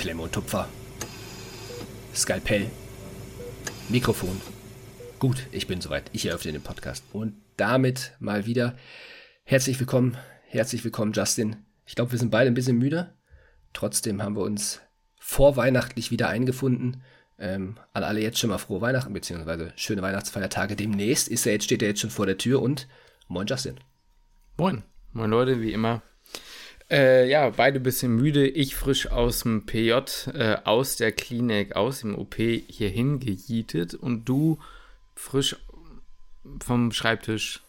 Klemme und Tupfer. Skalpell. Mikrofon. Gut, ich bin soweit. Ich eröffne den Podcast. Und damit mal wieder herzlich willkommen. Herzlich willkommen, Justin. Ich glaube, wir sind beide ein bisschen müde. Trotzdem haben wir uns vorweihnachtlich wieder eingefunden. Ähm, an alle jetzt schon mal frohe Weihnachten, beziehungsweise schöne Weihnachtsfeiertage demnächst. Ist er jetzt, steht er jetzt schon vor der Tür und moin Justin. Moin. Moin Leute, wie immer. Äh, ja, beide ein bisschen müde. Ich frisch aus dem PJ, äh, aus der Klinik, aus dem OP hierhin gejietet und du frisch vom Schreibtisch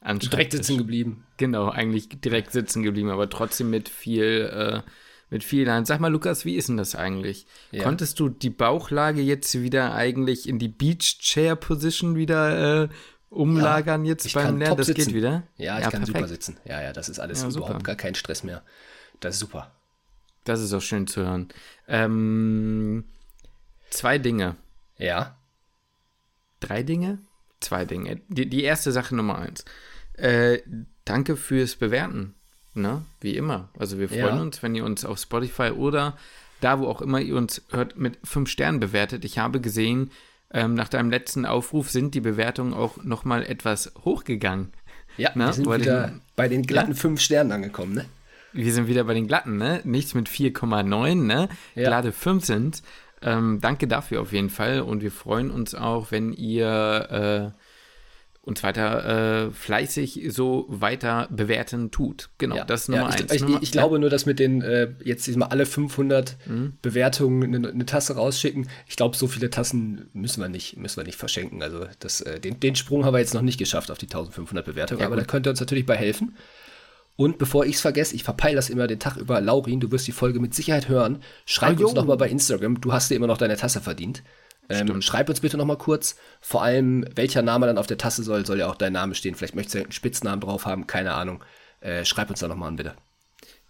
an Direkt sitzen geblieben. Genau, eigentlich direkt sitzen geblieben, aber trotzdem mit viel, äh, mit viel Hand. Sag mal, Lukas, wie ist denn das eigentlich? Ja. Konntest du die Bauchlage jetzt wieder eigentlich in die Beach Chair Position wieder äh, umlagern ja, jetzt beim Lernen? Das sitzen. geht wieder? Ja, ich ja, kann perfekt. super sitzen. Ja, ja, das ist alles ja, überhaupt gar kein Stress mehr. Das ist super. Das ist auch schön zu hören. Ähm, zwei Dinge. Ja. Drei Dinge? Zwei Dinge. Die, die erste Sache Nummer eins. Äh, danke fürs Bewerten. Ne? Wie immer. Also wir freuen uns, wenn ihr uns auf Spotify oder da, wo auch immer ihr uns hört, mit fünf Sternen bewertet. Ich habe gesehen, ähm, nach deinem letzten Aufruf sind die Bewertungen auch noch mal etwas hochgegangen. Ja, Na, wir sind wieder den, bei den glatten ja. fünf Sternen angekommen, ne? Wir sind wieder bei den glatten, ne? Nichts mit 4,9, ne? Ja. Glatte 5 sind. Ähm, danke dafür auf jeden Fall und wir freuen uns auch, wenn ihr äh, uns weiter äh, fleißig so weiter bewerten tut. Genau, ja. das ist Nummer ja, ich, eins. Ich, Nummer, ich, glaube nur, dass mit den äh, jetzt diesmal alle 500 mhm. Bewertungen eine, eine, Tasse rausschicken. Ich glaube, so viele Tassen müssen wir nicht, müssen wir nicht verschenken. Also das, äh, den, den Sprung haben wir jetzt noch nicht geschafft auf die 1500 Bewertungen, ja, aber gut. da könnt ihr uns natürlich bei helfen. Und bevor ich es vergesse, ich verpeile das immer den Tag über, Laurin, du wirst die Folge mit Sicherheit hören. Schreib oh, uns nochmal bei Instagram, du hast dir immer noch deine Tasse verdient. Ähm, schreib uns bitte noch mal kurz, vor allem, welcher Name dann auf der Tasse soll, soll ja auch dein Name stehen. Vielleicht möchtest du einen Spitznamen drauf haben, keine Ahnung. Äh, schreib uns da noch mal an, bitte.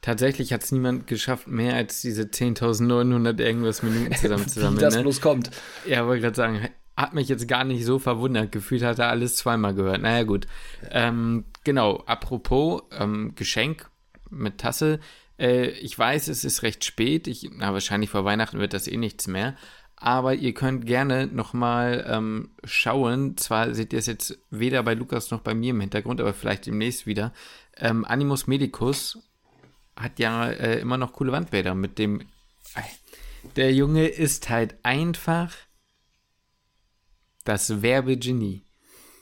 Tatsächlich hat es niemand geschafft, mehr als diese 10.900 irgendwas Minuten zusammenzusammeln. Wie das ne? bloß kommt. Ja, wollte gerade sagen, hat mich jetzt gar nicht so verwundert. Gefühlt hat er alles zweimal gehört. Naja, gut. Ähm, genau, apropos ähm, Geschenk mit Tasse. Äh, ich weiß, es ist recht spät. Ich, na, wahrscheinlich vor Weihnachten wird das eh nichts mehr aber ihr könnt gerne nochmal ähm, schauen. Zwar seht ihr es jetzt weder bei Lukas noch bei mir im Hintergrund, aber vielleicht demnächst wieder. Ähm, Animus Medicus hat ja äh, immer noch coole Wandbilder mit dem. Der Junge ist halt einfach das Werbegenie.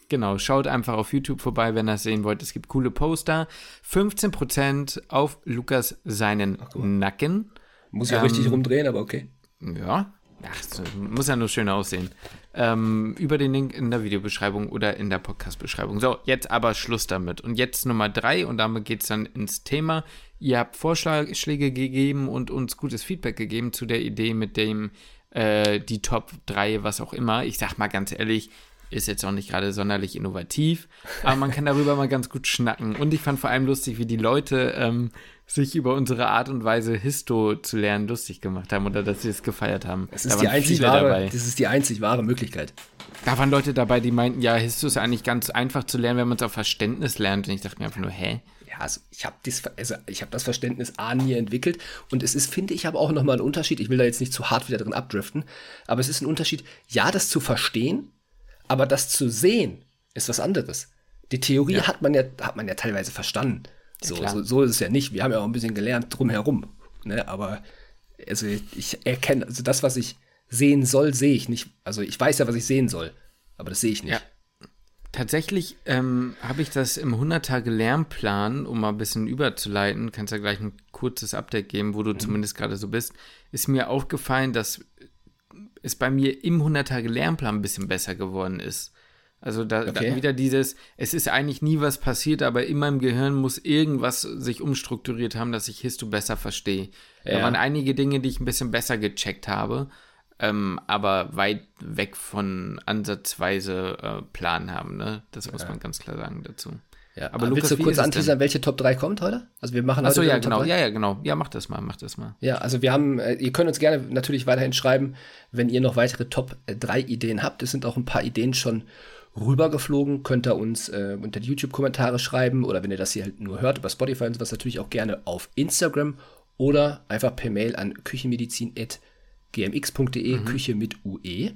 Genau, schaut einfach auf YouTube vorbei, wenn ihr es sehen wollt. Es gibt coole Poster. 15% auf Lukas seinen Nacken. Muss ich auch ähm, richtig rumdrehen, aber okay. Ja, Ach, muss ja nur schön aussehen. Ähm, über den Link in der Videobeschreibung oder in der Podcast-Beschreibung. So, jetzt aber Schluss damit. Und jetzt Nummer drei und damit geht es dann ins Thema. Ihr habt Vorschläge gegeben und uns gutes Feedback gegeben zu der Idee mit dem äh, die Top 3, was auch immer. Ich sag mal ganz ehrlich, ist jetzt auch nicht gerade sonderlich innovativ, aber man kann darüber mal ganz gut schnacken. Und ich fand vor allem lustig, wie die Leute ähm, sich über unsere Art und Weise Histo zu lernen lustig gemacht haben oder dass sie es gefeiert haben. Das ist, da die einzig wahre, das ist die einzig wahre Möglichkeit. Da waren Leute dabei, die meinten, ja, Histo ist eigentlich ganz einfach zu lernen, wenn man es auf Verständnis lernt. Und ich dachte mir einfach nur, hä? Ja, also ich habe also hab das Verständnis A nie entwickelt und es ist, finde ich, aber auch nochmal ein Unterschied. Ich will da jetzt nicht zu hart wieder drin abdriften, aber es ist ein Unterschied, ja, das zu verstehen, aber das zu sehen ist was anderes. Die Theorie ja. hat man ja, hat man ja teilweise verstanden. So, so, so, ist es ja nicht. Wir haben ja auch ein bisschen gelernt drumherum. Ne? Aber also ich erkenne, also das, was ich sehen soll, sehe ich nicht. Also ich weiß ja, was ich sehen soll, aber das sehe ich nicht. Ja. Tatsächlich ähm, habe ich das im 100-Tage-Lernplan, um mal ein bisschen überzuleiten, kannst ja gleich ein kurzes Update geben, wo du mhm. zumindest gerade so bist, ist mir aufgefallen, dass es bei mir im 100-Tage-Lernplan ein bisschen besser geworden ist. Also da, okay. da, wieder dieses, es ist eigentlich nie was passiert, aber in meinem Gehirn muss irgendwas sich umstrukturiert haben, dass ich Histo besser verstehe. Ja. Da waren einige Dinge, die ich ein bisschen besser gecheckt habe, ähm, aber weit weg von ansatzweise äh, Plan haben. Ne? Das muss ja. man ganz klar sagen dazu. Ja, aber Lukas, willst du kurz anteasern, welche Top 3 kommt heute? Also wir machen Achso, ja, genau. Ja, ja, genau. Ja, mach das mal, mach das mal. Ja, also wir haben, äh, ihr könnt uns gerne natürlich weiterhin schreiben, wenn ihr noch weitere Top 3 Ideen habt. Es sind auch ein paar Ideen schon rübergeflogen, könnt ihr uns äh, unter die YouTube-Kommentare schreiben oder wenn ihr das hier halt nur hört über Spotify und sowas, natürlich auch gerne auf Instagram oder einfach per Mail an küchenmedizin.gmx.de, mhm. Küche mit UE.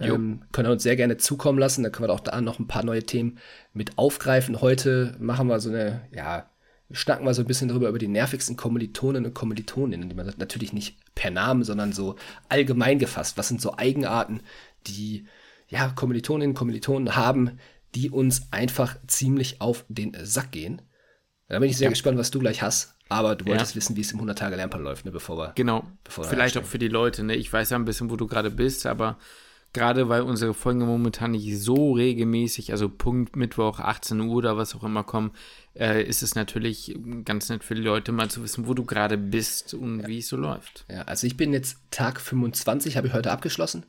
Ähm, können wir uns sehr gerne zukommen lassen. Da können wir auch da noch ein paar neue Themen mit aufgreifen. Heute machen wir so eine, ja, schnacken wir so ein bisschen darüber, über die nervigsten Kommilitonen und Kommilitoninnen, die man natürlich nicht per Namen, sondern so allgemein gefasst. Was sind so Eigenarten, die ja, Kommilitoninnen und Kommilitonen haben, die uns einfach ziemlich auf den Sack gehen. Da bin ich sehr ja. gespannt, was du gleich hast. Aber du wolltest ja. wissen, wie es im 100-Tage-Lernplan läuft, ne, bevor wir. Genau. Bevor wir Vielleicht auch für die Leute. Ne? Ich weiß ja ein bisschen, wo du gerade bist, aber gerade weil unsere Folgen momentan nicht so regelmäßig, also Punkt Mittwoch, 18 Uhr oder was auch immer kommen, äh, ist es natürlich ganz nett für die Leute mal zu wissen, wo du gerade bist und ja. wie es so läuft. Ja, also ich bin jetzt Tag 25, habe ich heute abgeschlossen.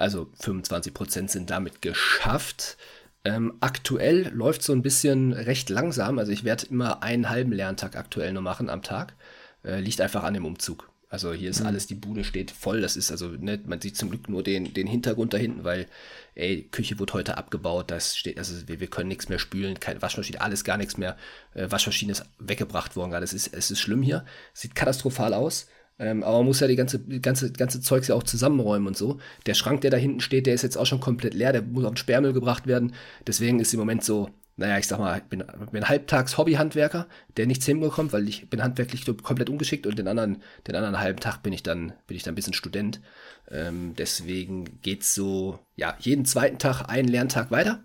Also 25 Prozent sind damit geschafft. Ähm, aktuell läuft so ein bisschen recht langsam. Also ich werde immer einen halben Lerntag aktuell nur machen am Tag. Äh, liegt einfach an dem Umzug. Also hier ist mhm. alles, die Bude steht voll. Das ist also, ne, man sieht zum Glück nur den, den Hintergrund da hinten, weil, ey, Küche wurde heute abgebaut. Das steht, also wir, wir können nichts mehr spülen, keine Waschmaschine, alles gar nichts mehr. Äh, Waschmaschine ist weggebracht worden gerade. Es ist, es ist schlimm hier. Sieht katastrophal aus. Ähm, aber man muss ja die ganze, ganze, ganze Zeugs ja auch zusammenräumen und so. Der Schrank, der da hinten steht, der ist jetzt auch schon komplett leer, der muss auf den Sperrmüll gebracht werden. Deswegen ist im Moment so, naja, ich sag mal, ich bin, bin halbtags Hobbyhandwerker, der nichts hinbekommt, weil ich bin handwerklich komplett ungeschickt und den anderen, den anderen halben Tag bin ich dann, bin ich dann ein bisschen Student. Ähm, deswegen geht's so, ja, jeden zweiten Tag einen Lerntag weiter.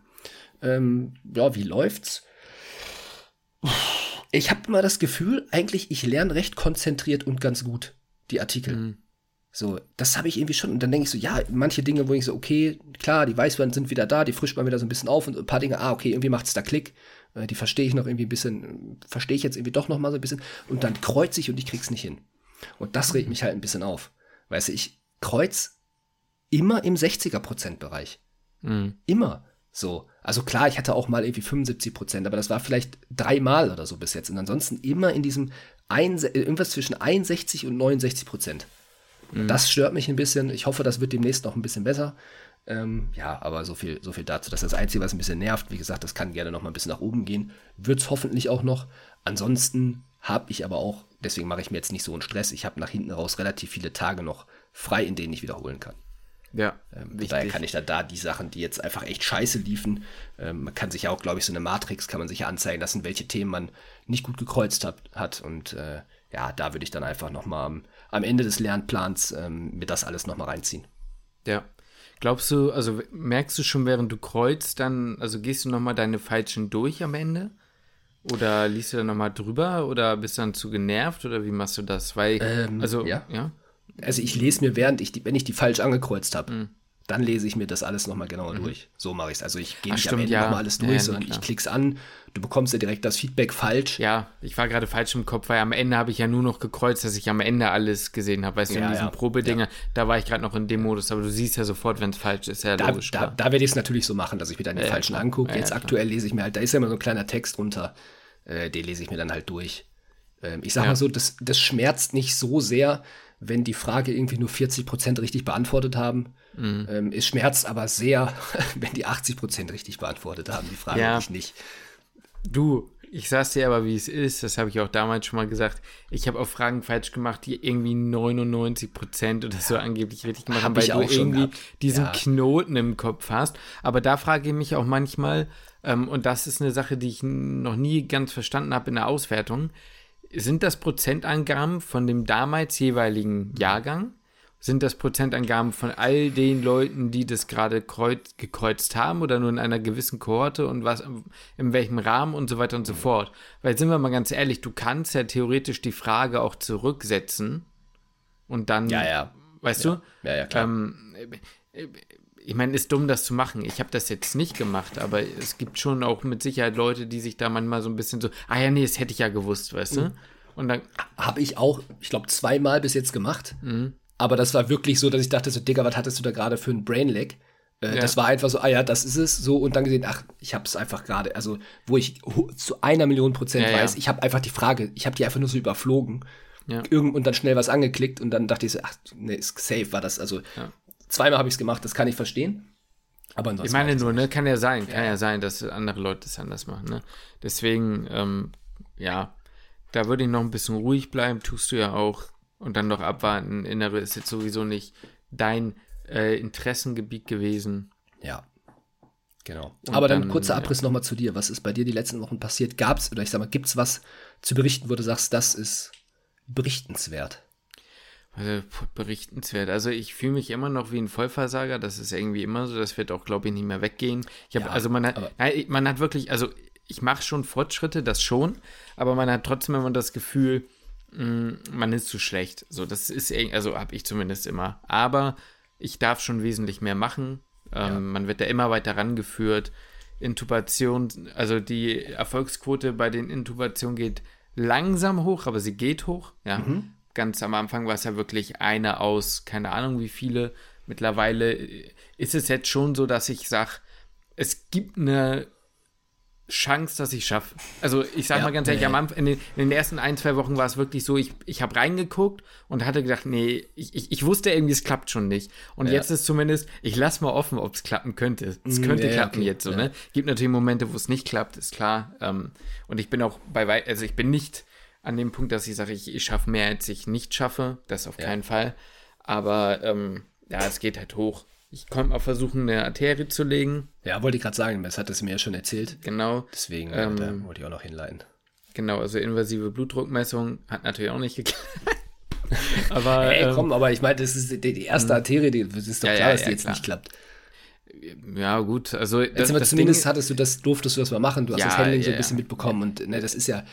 Ähm, ja, wie läuft's? Ich habe immer das Gefühl, eigentlich, ich lerne recht konzentriert und ganz gut die Artikel. Mhm. So, das habe ich irgendwie schon. Und dann denke ich so, ja, manche Dinge, wo ich so, okay, klar, die Weißweine sind wieder da, die frischt man wieder so ein bisschen auf und ein paar Dinge, ah, okay, irgendwie macht es da Klick. Äh, die verstehe ich noch irgendwie ein bisschen, verstehe ich jetzt irgendwie doch noch mal so ein bisschen. Und dann kreuze ich und ich krieg's nicht hin. Und das regt mich halt ein bisschen auf. Weißt du, ich kreuz immer im 60er-Prozent-Bereich. Mhm. Immer. So. Also klar, ich hatte auch mal irgendwie 75 Prozent, aber das war vielleicht dreimal oder so bis jetzt. Und ansonsten immer in diesem ein, irgendwas zwischen 61 und 69 Prozent. Mhm. Das stört mich ein bisschen. Ich hoffe, das wird demnächst noch ein bisschen besser. Ähm, ja, aber so viel, so viel dazu. Das ist das Einzige, was ein bisschen nervt. Wie gesagt, das kann gerne noch mal ein bisschen nach oben gehen. Wird es hoffentlich auch noch. Ansonsten habe ich aber auch, deswegen mache ich mir jetzt nicht so einen Stress. Ich habe nach hinten raus relativ viele Tage noch frei, in denen ich wiederholen kann. Ja. Ähm, daher kann ich da, da die Sachen, die jetzt einfach echt scheiße liefen, ähm, man kann sich ja auch, glaube ich, so eine Matrix kann man sich anzeigen lassen, welche Themen man nicht gut gekreuzt hat. hat. Und äh, ja, da würde ich dann einfach nochmal am, am Ende des Lernplans ähm, mir das alles nochmal reinziehen. Ja. Glaubst du, also merkst du schon, während du kreuzt, dann, also gehst du nochmal deine Falschen durch am Ende? Oder liest du dann nochmal drüber oder bist du dann zu genervt oder wie machst du das? Weil, ähm, also, ja. ja also ich lese mir, während ich die, wenn ich die falsch angekreuzt habe, mhm. dann lese ich mir das alles nochmal genauer mhm. durch. So mache ich es. Also ich gehe nicht stimmt, am Ende ja. nochmal alles durch, ja, sondern klar. ich klick's an, du bekommst ja direkt das Feedback falsch. Ja, ich war gerade falsch im Kopf, weil am Ende habe ich ja nur noch gekreuzt, dass ich am Ende alles gesehen habe. Weißt du, in diesen ja, Probedinger, da war ich gerade noch in dem Modus, aber du siehst ja sofort, wenn es falsch ist, ja da, logisch. Da, da werde ich es natürlich so machen, dass ich mir dann den falschen angucke. Jetzt aktuell lese ich mir halt, da ist ja immer so ein kleiner Text runter, äh, den lese ich mir dann halt durch. Ähm, ich sage mal so, das, das schmerzt nicht so sehr, wenn die Frage irgendwie nur 40 Prozent richtig beantwortet haben. Mhm. Ähm, es schmerzt aber sehr, wenn die 80 Prozent richtig beantwortet haben, die Frage ja. ich nicht. Du, ich sag's dir aber, wie es ist, das habe ich auch damals schon mal gesagt. Ich habe auch Fragen falsch gemacht, die irgendwie 99 Prozent oder so angeblich richtig gemacht haben, weil du irgendwie diesen ja. Knoten im Kopf hast. Aber da frage ich mich auch manchmal, ähm, und das ist eine Sache, die ich noch nie ganz verstanden habe in der Auswertung, sind das Prozentangaben von dem damals jeweiligen Jahrgang? Sind das Prozentangaben von all den Leuten, die das gerade gekreuzt haben oder nur in einer gewissen Kohorte und was, in welchem Rahmen und so weiter und so fort? Weil sind wir mal ganz ehrlich, du kannst ja theoretisch die Frage auch zurücksetzen und dann, ja, ja. weißt ja. du? Ja, ja, klar. Ähm, ich meine, ist dumm, das zu machen. Ich habe das jetzt nicht gemacht, aber es gibt schon auch mit Sicherheit Leute, die sich da manchmal so ein bisschen so, ah ja, nee, das hätte ich ja gewusst, weißt du? Mhm. Und dann habe ich auch, ich glaube, zweimal bis jetzt gemacht. Mhm. Aber das war wirklich so, dass ich dachte so, Digga, was hattest du da gerade für ein Brainlag? Äh, ja. Das war einfach so, ah ja, das ist es, so und dann gesehen, ach, ich habe es einfach gerade, also wo ich zu einer Million Prozent ja, weiß, ja. ich habe einfach die Frage, ich habe die einfach nur so überflogen. Ja. Irgend, und dann schnell was angeklickt und dann dachte ich so, ach, nee, safe war das. Also ja. Zweimal habe ich es gemacht, das kann ich verstehen. Aber ich meine nur, ne, kann ja sein, kann ja. ja sein, dass andere Leute es anders machen. Ne? Deswegen, ähm, ja, da würde ich noch ein bisschen ruhig bleiben, tust du ja auch. Und dann noch abwarten. Innere ist jetzt sowieso nicht dein äh, Interessengebiet gewesen. Ja. Genau. Und Aber dann, dann kurzer Abriss ja. nochmal zu dir. Was ist bei dir die letzten Wochen passiert? Gab es, oder ich sag mal, gibt es was zu berichten, wo du sagst, das ist berichtenswert? Also, berichtenswert. Also ich fühle mich immer noch wie ein Vollversager. Das ist irgendwie immer so. Das wird auch, glaube ich, nicht mehr weggehen. Ich habe, ja, also man hat, man hat wirklich, also ich mache schon Fortschritte, das schon, aber man hat trotzdem immer das Gefühl, mh, mm, man ist zu schlecht. So, das ist, also habe ich zumindest immer. Aber ich darf schon wesentlich mehr machen. Ähm, ja. Man wird da immer weiter rangeführt. Intubation, also die Erfolgsquote bei den Intubationen geht langsam hoch, aber sie geht hoch. Ja, mhm. Ganz am Anfang war es ja wirklich eine aus, keine Ahnung wie viele. Mittlerweile ist es jetzt schon so, dass ich sage, es gibt eine Chance, dass ich schaffe. Also ich sage ja, mal ganz ehrlich, nee. am Anfang, in den, in den, ersten ein, zwei Wochen war es wirklich so, ich, ich habe reingeguckt und hatte gedacht, nee, ich, ich, ich, wusste irgendwie, es klappt schon nicht. Und ja. jetzt ist zumindest, ich lasse mal offen, ob es klappen könnte. Es mm, könnte ja, klappen okay. jetzt so, ne? Gibt natürlich Momente, wo es nicht klappt, ist klar. Ähm, und ich bin auch bei also ich bin nicht an dem Punkt, dass ich sage, ich, ich schaffe mehr, als ich nicht schaffe. Das auf keinen Fall. Aber ähm, ja, es geht halt hoch. Ich konnte mal versuchen, eine Arterie zu legen. Ja, wollte ich gerade sagen, das hat es mir ja schon erzählt. Genau. Deswegen äh, ähm, da wollte ich auch noch hinleiten. Genau, also invasive Blutdruckmessung hat natürlich auch nicht geklappt. aber hey, komm, ähm, aber ich meine, das ist die, die erste hm. Arterie, die, das ist doch ja, klar, ja, dass die jetzt klar. nicht klappt. Ja, gut, also das, das zumindest Ding, hattest du das, durftest du das mal machen, du hast das Handling so ein bisschen mitbekommen und ne, das ist ja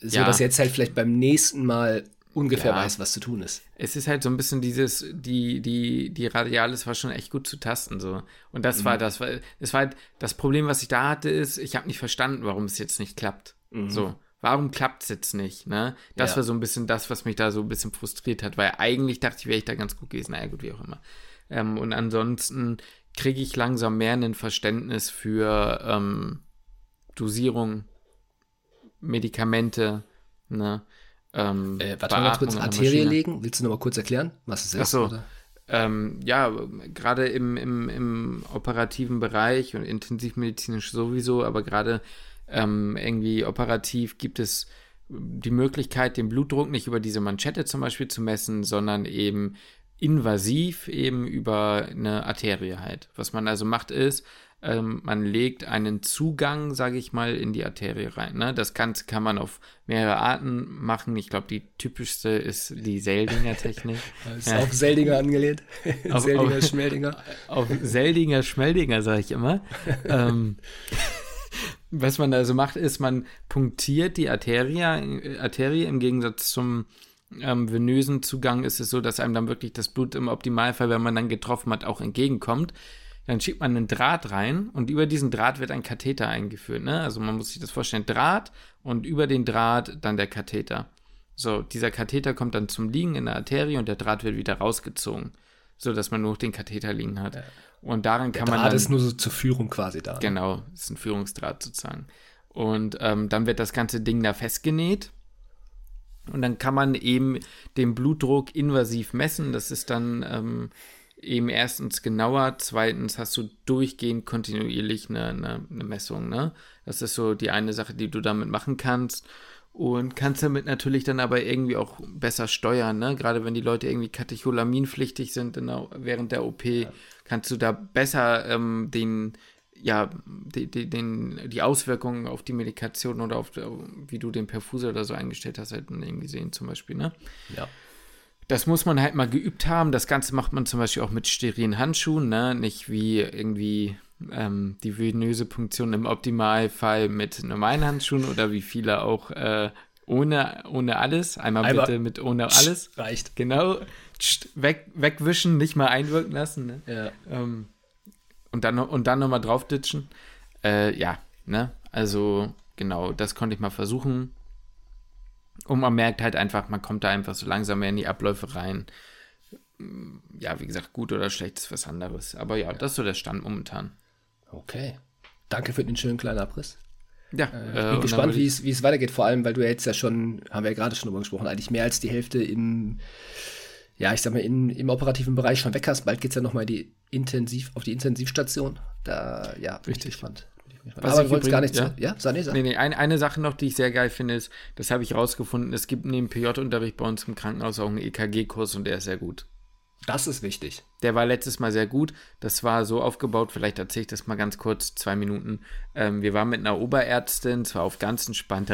so, dass jetzt halt vielleicht beim nächsten Mal ungefähr ja. weiß, was zu tun ist. Es ist halt so ein bisschen dieses, die, die, die Radialis war schon echt gut zu tasten, so. Und das mhm. war das, war, das war halt, das Problem, was ich da hatte, ist, ich habe nicht verstanden, warum es jetzt nicht klappt. Mhm. So. Warum klappt es jetzt nicht, ne? Das ja. war so ein bisschen das, was mich da so ein bisschen frustriert hat, weil eigentlich dachte ich, wäre ich da ganz gut gewesen. Naja, gut, wie auch immer. Ähm, und ansonsten kriege ich langsam mehr ein Verständnis für ähm, Dosierung, Medikamente, ne? Ähm, äh, warte mal kurz, Arterie legen. Willst du noch mal kurz erklären, was es ist? Ach so. Ähm, ja, gerade im, im, im operativen Bereich und intensivmedizinisch sowieso, aber gerade ähm, irgendwie operativ gibt es die Möglichkeit, den Blutdruck nicht über diese Manschette zum Beispiel zu messen, sondern eben invasiv eben über eine Arterie halt. Was man also macht ist, ähm, man legt einen Zugang, sage ich mal, in die Arterie rein. Ne? Das Ganze kann man auf mehrere Arten machen. Ich glaube, die typischste ist die Seldinger-Technik. ist ja. auf Seldinger angelehnt. auf, Seldinger, auf, Schmeldinger. Auf Seldinger, Schmeldinger, sage ich immer. ähm, was man also macht, ist, man punktiert die Arterie, Arterie im Gegensatz zum ähm, venösen Zugang ist es so, dass einem dann wirklich das Blut im Optimalfall, wenn man dann getroffen hat, auch entgegenkommt dann schiebt man einen Draht rein und über diesen Draht wird ein Katheter eingeführt. Ne? Also man muss sich das vorstellen, Draht und über den Draht dann der Katheter. So, dieser Katheter kommt dann zum Liegen in der Arterie und der Draht wird wieder rausgezogen, so dass man nur den Katheter liegen hat. Und daran der kann man Draht ist nur so zur Führung quasi da. Ne? Genau, ist ein Führungsdraht sozusagen. Und ähm, dann wird das ganze Ding da festgenäht. Und dann kann man eben den Blutdruck invasiv messen. Das ist dann ähm, eben erstens genauer, zweitens hast du durchgehend kontinuierlich eine, eine, eine, Messung. Ne? Das ist so die eine Sache, die du damit machen kannst. Und kannst damit natürlich dann aber irgendwie auch besser steuern, ne? Gerade wenn die Leute irgendwie katecholaminpflichtig sind der, während der OP, ja. kannst du da besser ähm, den, ja, die, die, den, die Auswirkungen auf die Medikation oder auf, wie du den Perfuser oder so eingestellt hast, halt irgendwie sehen, zum Beispiel, ne? Ja. Das muss man halt mal geübt haben. Das Ganze macht man zum Beispiel auch mit sterilen Handschuhen, ne? Nicht wie irgendwie ähm, die venöse Punktion im Optimalfall mit normalen Handschuhen oder wie viele auch äh, ohne, ohne alles. Einmal, Einmal bitte mit ohne alles. Reicht. Genau. Weg, wegwischen, nicht mal einwirken lassen. Ne? Ja. Ähm, und dann, und dann nochmal draufditschen. Äh, ja, ne? Also, genau, das konnte ich mal versuchen. Und man merkt halt einfach, man kommt da einfach so langsam mehr in die Abläufe rein. Ja, wie gesagt, gut oder schlecht ist was anderes. Aber ja, das ist so der Stand momentan. Okay. Danke für den schönen kleinen Abriss. Ja, äh, ich bin äh, gespannt, wie es, wie es weitergeht, vor allem, weil du jetzt ja schon, haben wir ja gerade schon drüber gesprochen, eigentlich mehr als die Hälfte im, ja, ich sag mal, in, im operativen Bereich schon weg hast. Bald geht es ja nochmal die Intensiv, auf die Intensivstation. Da, ja, bin ich gespannt. Was Aber ich übrigens- gar nichts. ja? Ja, sag nee, sag. Nee, nee, eine, eine Sache noch, die ich sehr geil finde, ist, das habe ich rausgefunden, es gibt neben PJ-Unterricht bei uns im Krankenhaus auch einen EKG-Kurs und der ist sehr gut. Das ist wichtig. Der war letztes Mal sehr gut. Das war so aufgebaut, vielleicht erzähle ich das mal ganz kurz, zwei Minuten. Ähm, wir waren mit einer Oberärztin, zwar auf ganz entspannt,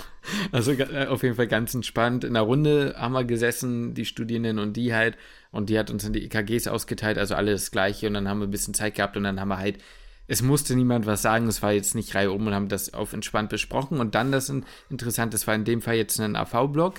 also äh, auf jeden Fall ganz entspannt. In einer Runde haben wir gesessen, die Studierenden und die halt, und die hat uns dann die EKGs ausgeteilt, also alles das Gleiche. Und dann haben wir ein bisschen Zeit gehabt und dann haben wir halt, es musste niemand was sagen, es war jetzt nicht Reihe um und haben das auf entspannt besprochen. Und dann das in- interessant, das war in dem Fall jetzt ein AV-Block.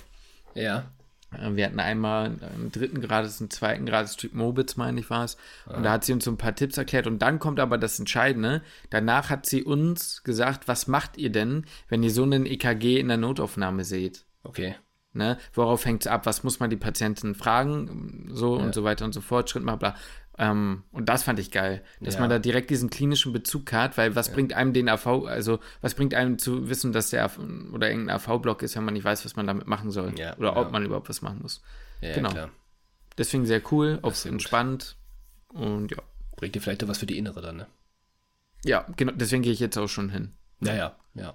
Ja. Äh, Wir hatten einmal im dritten Grades, einen zweiten Grades Typ Mobitz, meine ich, war es. Und da hat sie uns so ein paar Tipps erklärt. Und dann kommt aber das Entscheidende. Danach hat sie uns gesagt, was macht ihr denn, wenn ihr so einen EKG in der Notaufnahme seht? Okay. Ne? Worauf hängt es ab? Was muss man die Patienten fragen? So und so weiter und so fort. Schritt mal bla. Ähm, und das fand ich geil, dass Ja. man da direkt diesen klinischen Bezug hat, weil was bringt einem den AV, also was bringt einem zu wissen, dass der AV oder irgendein AV-Block ist, wenn man nicht weiß, was man damit machen soll Ja, oder ob ja. man überhaupt was machen muss. Ja, Genau. klar. Deswegen sehr cool, auf sehr gut. entspannt und ja. Bringt dir vielleicht was für die Innere dann, ne? Ja, genau, deswegen gehe ich jetzt auch schon hin. Ja, ja, ja.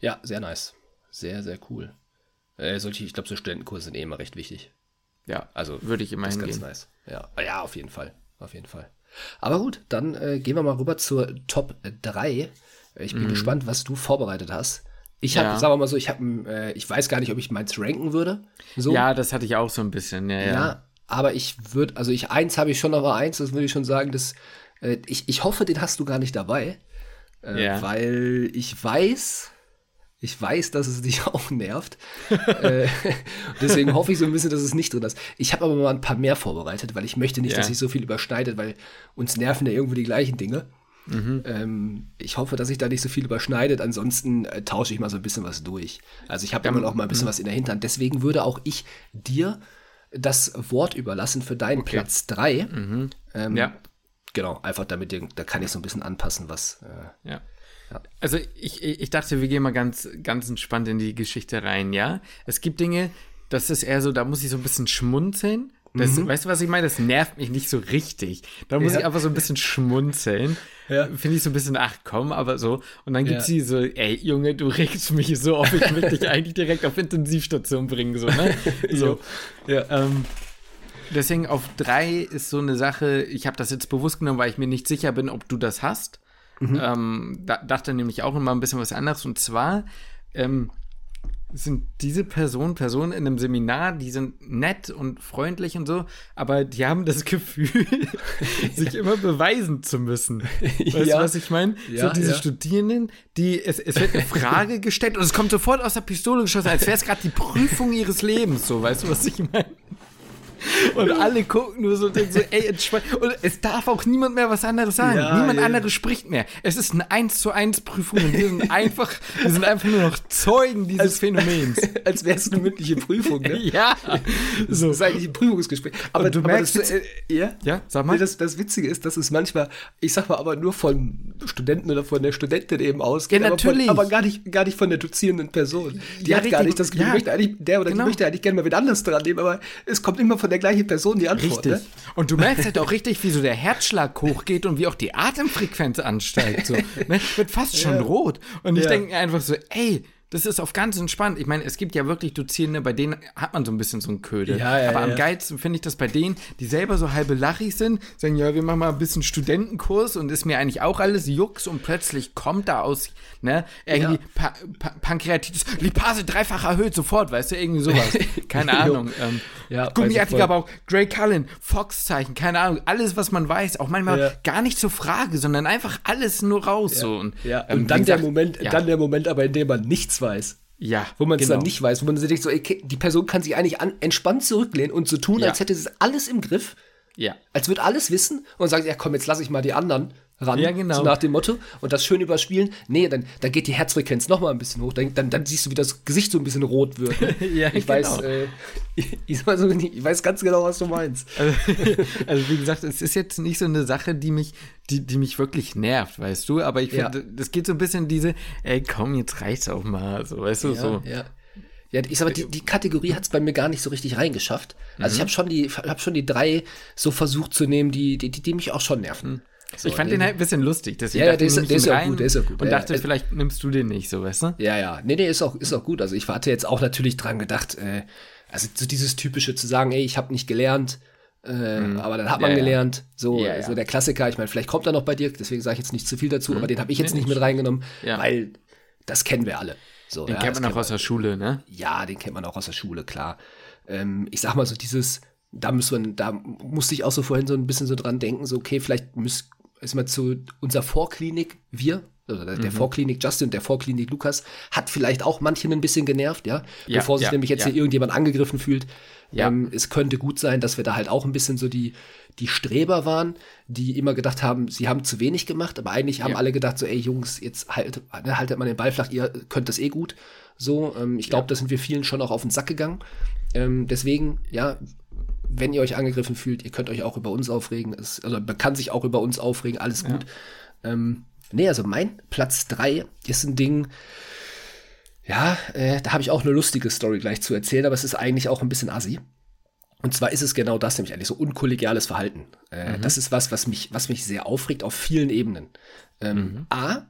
Ja, sehr nice. Sehr, sehr cool. Äh, solche, ich glaube, so Studentenkurse sind eh immer recht wichtig. Ja, Also würde ich immer das ist ganz hingehen. nice. Ja. ja, auf jeden Fall. Auf jeden Fall. Aber gut, dann äh, gehen wir mal rüber zur Top 3. Ich bin gespannt, was du vorbereitet hast. Ich habe, Mhm. Ja. sagen wir mal so, ich habe, äh, ich weiß gar nicht, ob ich meins ranken würde. So. Ja, das hatte ich auch so ein bisschen, ja, ja. Ja, aber ich würde, also ich eins habe ich schon, aber eins, das würde ich schon sagen, dass äh, ich, ich hoffe, den hast du gar nicht dabei, äh, Ja. weil ich weiß, ich weiß, dass es dich auch nervt. äh, deswegen hoffe ich so ein bisschen, dass es nicht drin ist. Ich habe aber mal ein paar mehr vorbereitet, weil ich möchte nicht, Ja. dass sich so viel überschneidet, weil uns nerven ja irgendwo die gleichen Dinge. Mhm. Ähm, ich hoffe, dass sich da nicht so viel überschneidet. Ansonsten äh, tausche ich mal so ein bisschen was durch. Also ich habe immer noch mal ein mhm. bisschen was in der Hinterhand. Deswegen würde auch ich dir das Wort überlassen für deinen Platz 3. Ähm, Mhm. Ja. Genau, einfach damit, da kann ich so ein bisschen anpassen, was. Äh, Ja. Ja. Also ich, ich dachte, wir gehen mal ganz, ganz entspannt in die Geschichte rein, ja. Es gibt Dinge, das ist eher so, da muss ich so ein bisschen schmunzeln. Das, Weißt du, was ich meine? Das nervt mich nicht so richtig. Da muss Mhm. Ja. ich einfach so ein bisschen schmunzeln. Ja. Finde ich so ein bisschen, ach komm, aber so. Und dann gibt Ja. sie so, ey Junge, du regst mich so auf, ich möchte dich eigentlich direkt auf Intensivstation bringen, so, ne? So. ja. Ähm, deswegen auf drei ist so eine Sache, ich habe das jetzt bewusst genommen, weil ich mir nicht sicher bin, ob du das hast. Ähm, da, dachte nämlich auch immer ein bisschen was anderes. Und zwar ähm, sind diese Personen, Personen in einem Seminar, die sind nett und freundlich und so, aber die haben das Gefühl, sich immer beweisen zu müssen. Weißt Ja. du, was ich meine? Ja, so diese ja. Studierenden, die, es, es wird eine Frage gestellt und es kommt sofort aus der Pistole geschossen, als wäre es gerade die Prüfung ihres Lebens, so, weißt du, was ich meine? Und alle gucken nur so so, ey, entspannt. Und es darf auch niemand mehr was anderes sagen. Ja, niemand ja. anderes spricht mehr. Es ist eine 1 zu 1 Prüfung und wir sind einfach, wir sind einfach nur noch Zeugen dieses Phänomens. Als wäre es eine mündliche Prüfung, ne? Ja. Das So. ist eigentlich ein Prüfungsgespräch. Aber Und du aber merkst, das, äh, ja? Ja, sag mal. Nee, das, das Witzige ist, dass es manchmal, ich sag mal, aber nur von Studenten oder von der Studentin eben ausgeht. Ja, natürlich. Aber, von, aber gar, nicht, gar nicht von der dozierenden Person. Die Ja, hat gar richtig. nicht das Gefühl, Ja. möchte eigentlich, der oder Genau. die möchte eigentlich gerne mal wen anders dran nehmen, aber es kommt immer von der gleichen Person die Antwort. Richtig. Ne? Und du merkst halt auch richtig, wie so der Herzschlag hochgeht und wie auch die Atemfrequenz ansteigt. So, ne? Wird fast schon Ja. rot. Und ich Ja. denke einfach so, ey, das ist auf ganz entspannt. Ich meine, es gibt ja wirklich Dozierende, bei denen hat man so ein bisschen so einen Köder. Ja, ja, Aber am ja. geilsten finde ich das bei denen, die selber so halbe lachig sind, sagen, ja, wir machen mal ein bisschen Studentenkurs und ist mir eigentlich auch alles Jux und plötzlich kommt da aus, ne, irgendwie pa pa Pankreatitis, Lipase dreifach erhöht sofort, weißt du, irgendwie sowas. Keine. Ahnung. Ähm, Ja, Gummiartiger. Bauch, Drake Cullen, Fox-Zeichen, keine Ahnung, alles, was man weiß, auch manchmal gar nicht zur Frage, sondern einfach alles nur raus. So. Und, Ja, ähm, und dann der gesagt, Moment, ja, dann der Moment aber, in dem man nichts weiß. Ja, Wo man es genau. dann nicht weiß, wo man sich denkt, so, okay, die Person kann sich eigentlich an, entspannt zurücklehnen und so tun, Ja. als hätte sie alles im Griff, Ja, als würde alles wissen und sagt, ja komm, jetzt lasse ich mal die anderen ran. Ja, genau. So nach dem Motto. Und das schön überspielen. Nee, dann, dann geht die Herzfrequenz noch mal ein bisschen hoch. Dann, dann, dann siehst du, wie das Gesicht so ein bisschen rot wird. Ne? Ja, ich genau. weiß, äh, ich, ich, weiß ganz genau, was du meinst. Also, also wie gesagt, es ist jetzt nicht so eine Sache, die mich, die, die mich wirklich nervt, weißt du, aber ich Ja. finde, das geht so ein bisschen diese, ey, komm, jetzt reicht's auch mal, so, weißt du, so. Ja, ja. Ja, ich sag mal, die, die Kategorie hat es bei mir gar nicht so richtig reingeschafft. Also Mhm. ich habe schon die, habe schon die drei so versucht zu nehmen, die, die, die, die mich auch schon nerven. So, ich fand den, den halt ein bisschen lustig, deswegen ja, ja, der ist, der ist auch gut, der ist auch gut. Und dachte, ja, vielleicht nimmst du den nicht, so, weißt du? Ja, ja. Nee, nee, ist auch, ist auch gut. Also ich hatte jetzt auch natürlich dran gedacht, äh, also so dieses typische zu sagen, ey, ich habe nicht gelernt, äh, mhm. aber dann hat man ja, gelernt. So, ja, so der Klassiker. Ich meine, vielleicht kommt er noch bei dir, deswegen sage ich jetzt nicht zu viel dazu, mhm. aber den habe ich jetzt nee, nicht mit reingenommen, weil das kennen wir alle. So, den kennt man auch aus der Schule, ne? Ja, den kennt man auch aus der Schule, klar. Ähm, ich sag mal so dieses, da muss man, da musste ich auch so vorhin so ein bisschen so dran denken, so okay, vielleicht müssen ist mal zu unserer Vorklinik, wir, also der mhm. Vorklinik Justin, der Vorklinik Lukas, hat vielleicht auch manchen ein bisschen genervt, ja, ja bevor sich ja, nämlich jetzt ja. hier irgendjemand angegriffen fühlt. Ja. Ähm, es könnte gut sein, dass wir da halt auch ein bisschen so die, die Streber waren, die immer gedacht haben, sie haben zu wenig gemacht, aber eigentlich haben alle gedacht, so, ey Jungs, jetzt halt, ne, haltet mal den Ball flach, ihr könnt das eh gut. So, ähm, ich glaube, da sind wir vielen schon auch auf den Sack gegangen. Ähm, deswegen, ja, wenn ihr euch angegriffen fühlt, ihr könnt euch auch über uns aufregen. Es, also man kann sich auch über uns aufregen, alles gut. Ja. Ähm, nee, also mein Platz 3 ist ein Ding, ja, äh, da habe ich auch eine lustige Story gleich zu erzählen, aber es ist eigentlich auch ein bisschen assi. Und zwar ist es genau das, nämlich eigentlich so unkollegiales Verhalten. Äh, mhm. Das ist was, was mich, was mich sehr aufregt auf vielen Ebenen. Ähm, mhm. A,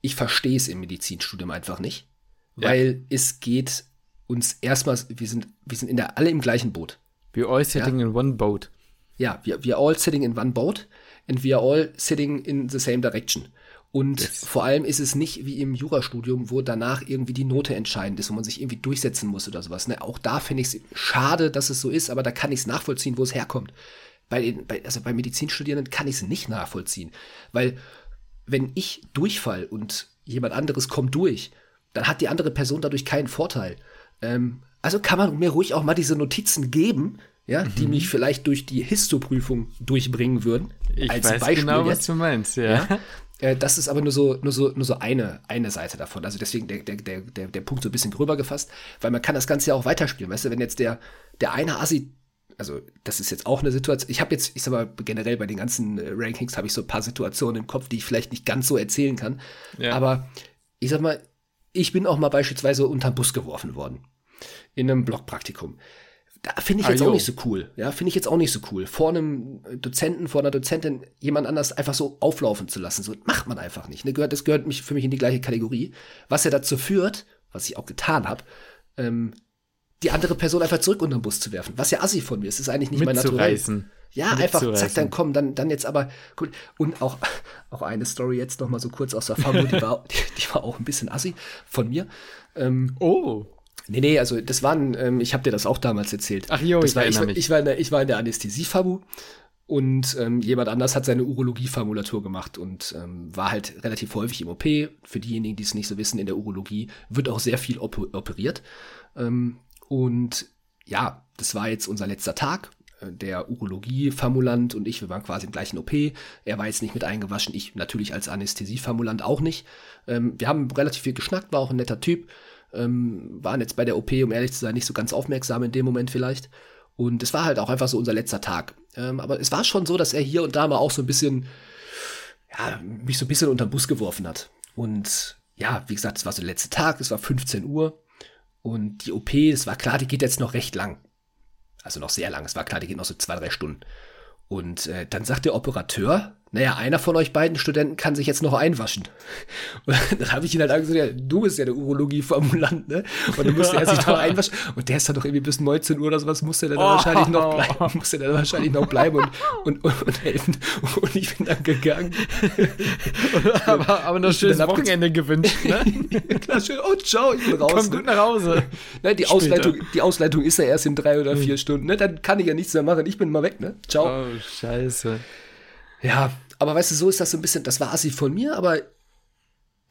ich verstehe es im Medizinstudium einfach nicht, ja. weil es geht uns erstmal, wir sind, wir sind in der, alle im gleichen Boot. We're all sitting ja. in one boat. Ja, we are all sitting in one boat and we are all sitting in the same direction. Und yes. vor allem ist es nicht wie im Jurastudium, wo danach irgendwie die Note entscheidend ist, wo man sich irgendwie durchsetzen muss oder sowas. Ne? Auch da finde ich es schade, dass es so ist, aber da kann ich es nachvollziehen, wo es herkommt. Bei den, bei, also bei Medizinstudierenden kann ich es nicht nachvollziehen. Weil wenn ich durchfall und jemand anderes kommt durch, dann hat die andere Person dadurch keinen Vorteil. Ähm, also kann man mir ruhig auch mal diese Notizen geben, ja, mhm. die mich vielleicht durch die Histoprüfung durchbringen würden. Ich als weiß Beispiel genau, jetzt. was du meinst, ja. ja. Äh, das ist aber nur so, nur so, nur so eine, eine Seite davon. Also deswegen der, der, der, der, der Punkt so ein bisschen gröber gefasst, weil man kann das Ganze ja auch weiterspielen. Weißt du, wenn jetzt der, der eine Assi also das ist jetzt auch eine Situation. Ich habe jetzt, ich sag mal, generell bei den ganzen äh, Rankings habe ich so ein paar Situationen im Kopf, die ich vielleicht nicht ganz so erzählen kann. Ja. Aber ich sag mal, ich bin auch mal beispielsweise unterm Bus geworfen worden in einem Blockpraktikum. Da finde ich jetzt ah, auch nicht so cool. Ja, finde ich jetzt auch nicht so cool. Vor einem Dozenten, vor einer Dozentin jemand anders einfach so auflaufen zu lassen. So macht man einfach nicht. Ne? Das gehört mich, für mich in die gleiche Kategorie. Was ja dazu führt, was ich auch getan habe, ähm, die andere Person einfach zurück unter den Bus zu werfen. Was ja assi von mir ist. Das ist eigentlich nicht mein Naturell. Ja, einfach zack, dann komm, dann, dann jetzt aber. Gut. Und auch, auch eine Story jetzt noch mal so kurz aus der Fabo, die war, die, die war auch ein bisschen assi von mir. Ähm, oh. Nee, nee, also das waren, ähm, ich habe dir das auch damals erzählt. Ach jo, ich, war, ich, ich, war in der, ich war in der Anästhesie-Fabu und ähm, jemand anders hat seine Urologie-Formulatur gemacht und ähm, war halt relativ häufig im OP. Für diejenigen, die es nicht so wissen, in der Urologie wird auch sehr viel op operiert. Ähm, und ja, das war jetzt unser letzter Tag. Äh, der Urologie-Formulant und ich, wir waren quasi im gleichen OP. Er war jetzt nicht mit eingewaschen, ich natürlich als Anästhesie-Formulant auch nicht. Ähm, wir haben relativ viel geschnackt, war auch ein netter Typ ähm, waren jetzt bei der OP, um ehrlich zu sein, nicht so ganz aufmerksam in dem Moment vielleicht. Und es war halt auch einfach so unser letzter Tag. Ähm, aber es war schon so, dass er hier und da mal auch so ein bisschen, ja, mich so ein bisschen unter den Bus geworfen hat. Und ja, wie gesagt, es war so der letzte Tag, es war 15 Uhr. Und die OP, es war klar, die geht jetzt noch recht lang. Also noch sehr lang. Es war klar, die geht noch so zwei, drei Stunden. Und äh, dann sagt der Operateur, naja, einer von euch beiden Studenten kann sich jetzt noch einwaschen. Und dann habe ich ihn halt angesagt, ja, du bist ja der Urologie-Formulant, ne? Und dann musste er sich noch einwaschen. Und der ist dann doch irgendwie bis 19 Uhr oder sowas, musste er dann oh. wahrscheinlich noch bleiben, musste dann wahrscheinlich noch bleiben und, und, und, und helfen. Und ich bin dann gegangen. aber, aber noch schönes Wochenende gewünscht, ne? Klar, schön, oh, ciao, ich bin raus. Komm gut nach Hause. Ne, die, Ausleitung, die Ausleitung ist ja erst in drei oder vier hm. Stunden, ne? Dann kann ich ja nichts mehr machen. Ich bin mal weg, ne? Ciao. Oh, scheiße. Ja, aber weißt du, so ist das so ein bisschen, das war assi von mir, aber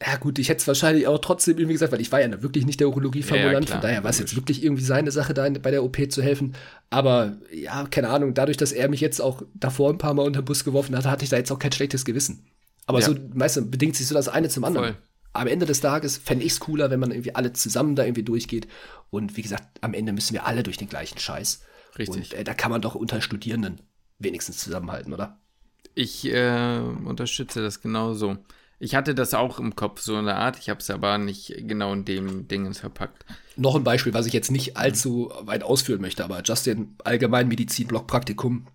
ja gut, ich hätte es wahrscheinlich auch trotzdem irgendwie gesagt, weil ich war ja wirklich nicht der Urologie-Formulant, ja, von daher war es jetzt wirklich irgendwie seine Sache, da bei der OP zu helfen. Aber ja, keine Ahnung, dadurch, dass er mich jetzt auch davor ein paar Mal unter den Bus geworfen hat, hatte ich da jetzt auch kein schlechtes Gewissen. Aber ja. so, meistens bedingt sich so das eine zum anderen. Voll. Am Ende des Tages fände ich es cooler, wenn man irgendwie alle zusammen da irgendwie durchgeht. Und wie gesagt, am Ende müssen wir alle durch den gleichen Scheiß. Richtig. Und äh, da kann man doch unter Studierenden wenigstens zusammenhalten, oder? Ich äh, unterstütze das genauso. Ich hatte das auch im Kopf, so eine Art. Ich habe es aber nicht genau in dem Dingens verpackt. Noch ein Beispiel, was ich jetzt nicht allzu weit ausführen möchte, aber Justin, Allgemeinmedizin, Blockpraktikum.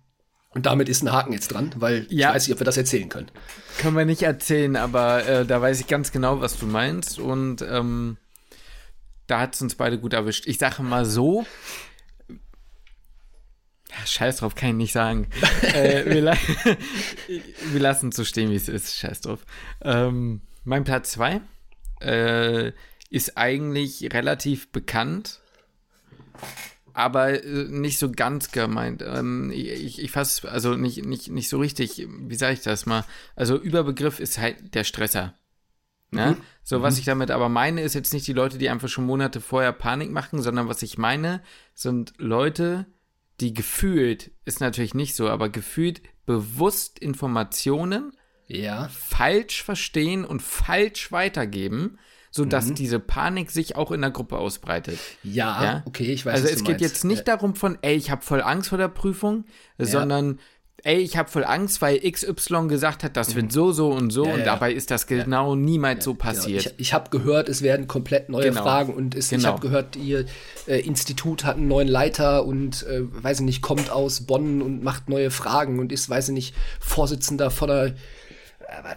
Und damit ist ein Haken jetzt dran, weil ja. ich weiß nicht, ob wir das erzählen können. Können wir nicht erzählen, aber äh, da weiß ich ganz genau, was du meinst. Und ähm, da hat es uns beide gut erwischt. Ich sage mal so, ja, scheiß drauf, kann ich nicht sagen. äh, wir, la wir, lassen es so stehen, wie es ist. Scheiß drauf. Ähm, mein Platz 2 äh, ist eigentlich relativ bekannt, aber äh, nicht so ganz gemeint. Ähm, ich ich fasse, also nicht, nicht, nicht so richtig, wie sage ich das mal? Also Überbegriff ist halt der Stresser. Ne? Mhm. So, mhm. was ich damit aber meine, ist jetzt nicht die Leute, die einfach schon Monate vorher Panik machen, sondern was ich meine, sind Leute, die gefühlt, ist natürlich nicht so, aber gefühlt bewusst Informationen ja. falsch verstehen und falsch weitergeben, sodass mhm. diese Panik sich auch in der Gruppe ausbreitet. Ja, ja? okay, ich weiß. Also es geht meinst. jetzt nicht darum von, ey, ich habe voll Angst vor der Prüfung, ja. sondern ey, ich habe voll Angst, weil XY gesagt hat, das mhm. wird so, so und so ja, und ja. dabei ist das genau niemals so genau. passiert. Genau. Ich, ich habe gehört, es werden komplett neue genau. Fragen und es, genau. ich habe gehört, ihr äh, Institut hat einen neuen Leiter und, äh, weiß ich nicht, kommt aus Bonn und macht neue Fragen und ist, weiß ich nicht, Vorsitzender von der äh,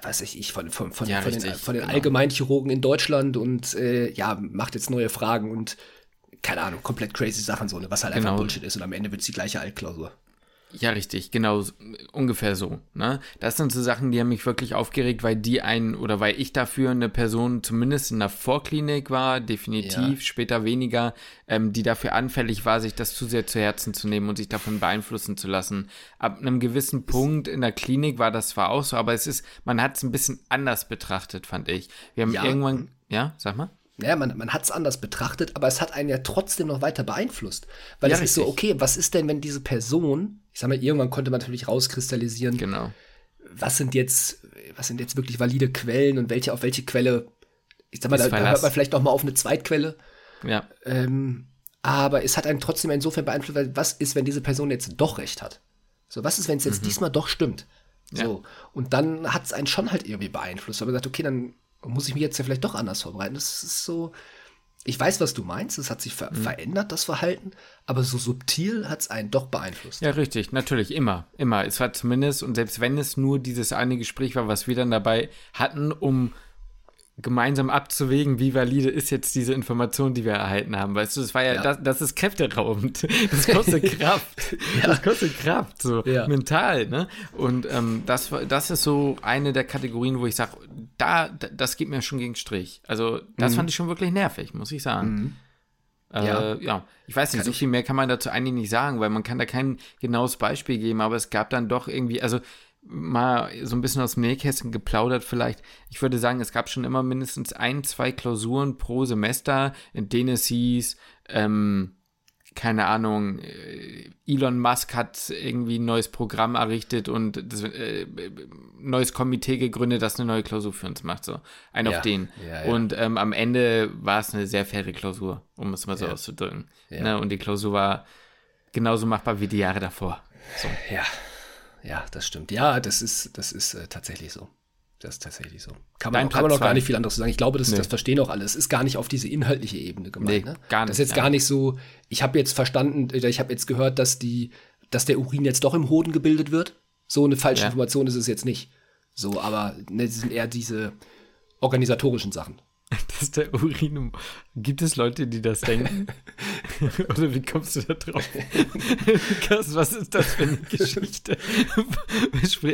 weiß ich, ich von, von, von, ja, von, den, von den genau. Allgemeinchirurgen in Deutschland und äh, ja, macht jetzt neue Fragen und keine Ahnung, komplett crazy Sachen so, ne, was halt genau. einfach Bullshit ist und am Ende wird es die gleiche Altklausur. Ja, richtig, genau, ungefähr so. Ne? Das sind so Sachen, die haben mich wirklich aufgeregt, weil die ein oder weil ich dafür eine Person zumindest in der Vorklinik war, definitiv, ja. später weniger, ähm, die dafür anfällig war, sich das zu sehr zu Herzen zu nehmen und sich davon beeinflussen zu lassen. Ab einem gewissen Punkt in der Klinik war das zwar auch so, aber es ist, man hat es ein bisschen anders betrachtet, fand ich. Wir haben ja. irgendwann, ja, sag mal ja, man, man hat es anders betrachtet, aber es hat einen ja trotzdem noch weiter beeinflusst. Weil ja, es richtig. ist so, okay, was ist denn, wenn diese Person, ich sag mal, irgendwann konnte man natürlich rauskristallisieren, genau. was sind jetzt, was sind jetzt wirklich valide Quellen und welche, auf welche Quelle, ich sag mal, da, da, hört man vielleicht noch mal auf eine Zweitquelle. Ja. Ähm, aber es hat einen trotzdem insofern beeinflusst, weil was ist, wenn diese Person jetzt doch recht hat? So, was ist, wenn es jetzt mhm. diesmal doch stimmt? So. Ja. Und dann hat es einen schon halt irgendwie beeinflusst. Aber gesagt, okay, dann muss ich mich jetzt ja vielleicht doch anders vorbereiten. Das ist so, ich weiß, was du meinst, es hat sich ver mhm. verändert, das Verhalten, aber so subtil hat es einen doch beeinflusst. Ja, richtig, natürlich, immer, immer. Es war zumindest, und selbst wenn es nur dieses eine Gespräch war, was wir dann dabei hatten, um gemeinsam abzuwägen, wie valide ist jetzt diese Information, die wir erhalten haben. Weißt du, das war ja, ja. Das, das, ist kräfteraubend. Das kostet Kraft. ja. Das kostet Kraft, so ja. mental, ne? Und ähm, das, das ist so eine der Kategorien, wo ich sage, da, das geht mir schon gegen Strich. Also, das mhm. fand ich schon wirklich nervig, muss ich sagen. Mhm. Äh, ja. ja, ich weiß nicht, kann so viel mehr kann man dazu eigentlich nicht sagen, weil man kann da kein genaues Beispiel geben, aber es gab dann doch irgendwie, also mal so ein bisschen aus dem Nähkästchen geplaudert vielleicht. Ich würde sagen, es gab schon immer mindestens ein, zwei Klausuren pro Semester, in denen es hieß, ähm, keine Ahnung, äh, Elon Musk hat irgendwie ein neues Programm errichtet und das, äh, neues Komitee gegründet, das eine neue Klausur für uns macht. So, ein ja, auf den. Ja, ja. Und ähm, am Ende war es eine sehr faire Klausur, um es mal so auszudrücken. Ne? Und die Klausur war genauso machbar wie die Jahre davor. So. Ja ja, das stimmt. Ja, das ist, das ist äh, tatsächlich so. Das ist tatsächlich so. Kann man, auch, kann man auch gar nicht viel anderes sagen. Ich glaube, das, nee. das verstehen auch alle. Es ist gar nicht auf diese inhaltliche Ebene gemeint. Nee, ne? gar nicht, das ist jetzt ja. gar nicht so, ich habe jetzt verstanden, äh, ich habe jetzt gehört, dass die, dass der Urin jetzt doch im Hoden gebildet wird. So eine falsche ja. Information ist es jetzt nicht. So, aber ne, das sind eher diese organisatorischen Sachen. dass der Urin. Gibt es Leute, die das denken? Oder wie kommst du da drauf? Lukas, was ist das für eine Geschichte?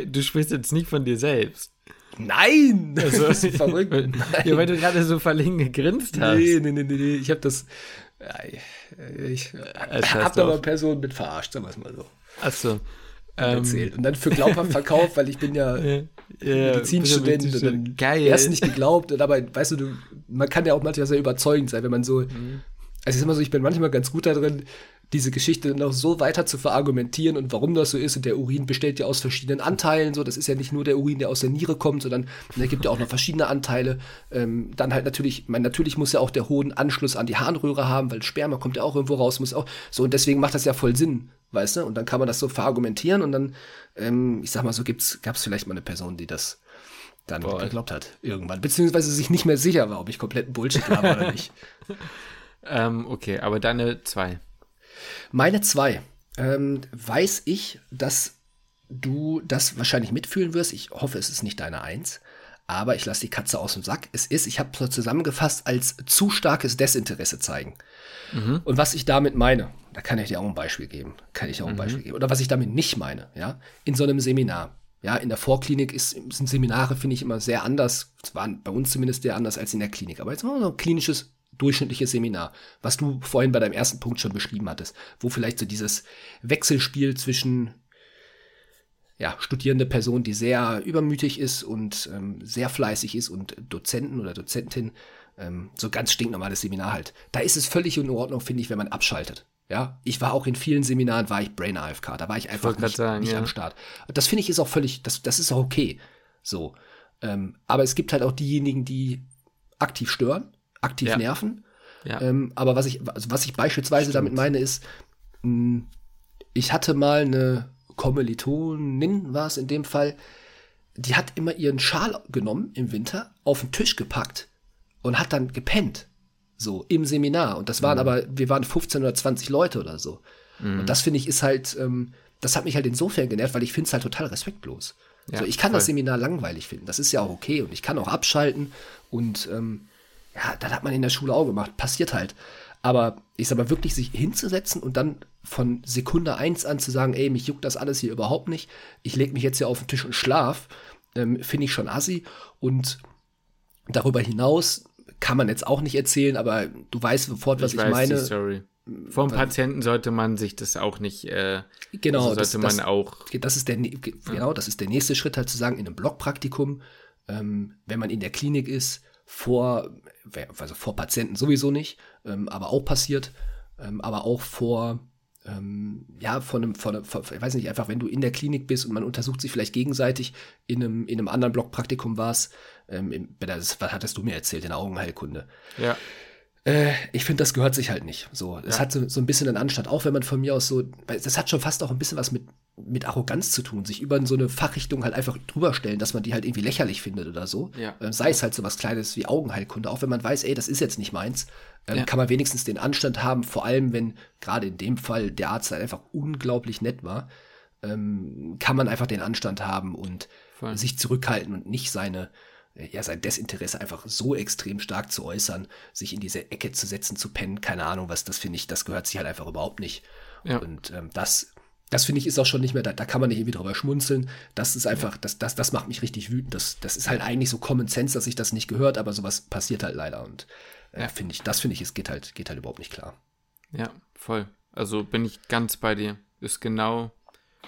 Du sprichst jetzt nicht von dir selbst. Nein! Also, das ist verrückt. Nein. Ja, weil du gerade so verlegen gegrinst hast. Nee, nee, nee, nee. Ich habe das. Ich habe da mal Personen mit verarscht, sagen wir es mal so. Achso. Erzählt. Und dann für glaubhaft verkauft, weil ich bin ja ja, Medizinstudent und dann geil. erst nicht geglaubt. Und dabei, weißt du, du, man kann ja auch manchmal sehr überzeugend sein, wenn man so. Mhm. Also ich sag mal so, ich bin manchmal ganz gut darin, diese Geschichte noch so weiter zu verargumentieren und warum das so ist. Und der Urin besteht ja aus verschiedenen Anteilen. So, das ist ja nicht nur der Urin, der aus der Niere kommt, sondern da gibt ja auch noch verschiedene Anteile. Ähm, dann halt natürlich, man, natürlich muss ja auch der Hoden Anschluss an die Harnröhre haben, weil Sperma kommt ja auch irgendwo raus, muss auch. So, und deswegen macht das ja voll Sinn, weißt du? Und dann kann man das so verargumentieren und dann, ähm, ich sag mal so, gab es vielleicht mal eine Person, die das dann Boah. geglaubt hat, irgendwann. Beziehungsweise sich nicht mehr sicher war, ob ich kompletten Bullshit habe oder nicht. ähm, okay, aber deine zwei. Meine zwei. Ähm, weiß ich, dass du das wahrscheinlich mitfühlen wirst. Ich hoffe, es ist nicht deine Eins. Aber ich lasse die Katze aus dem Sack. Es ist, ich habe es zusammengefasst, als zu starkes Desinteresse zeigen. Mhm. Und was ich damit meine, da kann ich dir auch ein Beispiel geben. Kann ich dir auch ein mhm. Beispiel geben. Oder was ich damit nicht meine, ja, in so einem Seminar. Ja, in der Vorklinik ist, sind Seminare, finde ich, immer sehr anders. Es waren bei uns zumindest sehr anders als in der Klinik. Aber jetzt mal so ein klinisches, durchschnittliches Seminar, was du vorhin bei deinem ersten Punkt schon beschrieben hattest, wo vielleicht so dieses Wechselspiel zwischen ja, studierende Person, die sehr übermütig ist und ähm, sehr fleißig ist und Dozenten oder Dozentin, ähm, so ganz stinknormales Seminar halt. Da ist es völlig in Ordnung, finde ich, wenn man abschaltet. Ja, ich war auch in vielen Seminaren, war ich Brain AFK, da war ich einfach ich nicht, sagen, nicht ja. am Start. Das finde ich ist auch völlig, das, das ist auch okay. So. Ähm, aber es gibt halt auch diejenigen, die aktiv stören, aktiv ja. nerven. Ja. Ähm, aber was ich, also was ich beispielsweise Stimmt. damit meine, ist, mh, hm, ich hatte mal eine Kommilitonin war es in dem Fall, die hat immer ihren Schal genommen im Winter, auf den Tisch gepackt und hat dann gepennt. So, im Seminar. Und das waren mhm. aber, wir waren 15 oder 20 Leute oder so. Mhm. Und das finde ich ist halt, ähm, das hat mich halt insofern genervt, weil ich finde es halt total respektlos. Ja, so, ich kann voll. das Seminar langweilig finden. Das ist ja auch okay. Und ich kann auch abschalten. Und ähm, ja, das hat man in der Schule auch gemacht. Passiert halt. Aber ich sag mal, wirklich sich hinzusetzen und dann von Sekunde eins an zu sagen, ey, mich juckt das alles hier überhaupt nicht, ich lege mich jetzt hier auf den Tisch und schlaf, ähm, finde ich schon assi. Und darüber hinaus kann man jetzt auch nicht erzählen, aber du weißt sofort, was ich, ich meine. Sorry. Vom Patienten sollte man sich das auch nicht. Äh, genau, also sollte das, man auch. Das ist der genau, das ist der nächste Schritt halt zu sagen in einem Blockpraktikum, ähm, wenn man in der Klinik ist, vor also vor Patienten sowieso nicht, ähm, aber auch passiert, ähm, aber auch vor ähm, ja, von einem, von, von, ich weiß nicht, einfach wenn du in der Klinik bist und man untersucht sich vielleicht gegenseitig, in einem, in einem anderen Blockpraktikum war es, ähm, was hattest du mir erzählt, in der Augenheilkunde. Ja. Äh, ich finde, das gehört sich halt nicht. So, es ja. hat so, so ein bisschen einen Anstand, auch wenn man von mir aus so, das hat schon fast auch ein bisschen was mit, mit Arroganz zu tun, sich über so eine Fachrichtung halt einfach drüber stellen, dass man die halt irgendwie lächerlich findet oder so. Ja. Äh, sei es halt so was Kleines wie Augenheilkunde, auch wenn man weiß, ey, das ist jetzt nicht meins, ähm, ja. kann man wenigstens den Anstand haben, vor allem wenn gerade in dem Fall der Arzt halt einfach unglaublich nett war, ähm, kann man einfach den Anstand haben und Voll. sich zurückhalten und nicht seine ja, sein Desinteresse einfach so extrem stark zu äußern, sich in diese Ecke zu setzen, zu pennen, keine Ahnung was, das finde ich, das gehört sich halt einfach überhaupt nicht. Ja. Und ähm, das, das finde ich ist auch schon nicht mehr, da, da kann man nicht irgendwie drüber schmunzeln. Das ist einfach, das, das, das macht mich richtig wütend. Das, das ist halt eigentlich so Common Sense, dass sich das nicht gehört, aber sowas passiert halt leider. Und äh, ja. finde ich, das finde ich, es geht halt, geht halt überhaupt nicht klar. Ja, voll. Also bin ich ganz bei dir. Ist genau,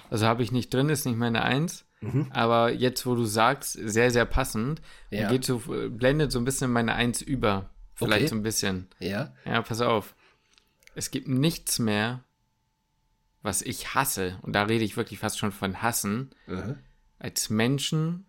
also habe ich nicht drin, ist nicht meine Eins. Mhm. Aber jetzt, wo du sagst, sehr, sehr passend, ja. geht so, blendet so ein bisschen meine Eins über. Vielleicht okay. so ein bisschen. Ja. Ja, pass auf. Es gibt nichts mehr, was ich hasse, und da rede ich wirklich fast schon von hassen, mhm. als Menschen,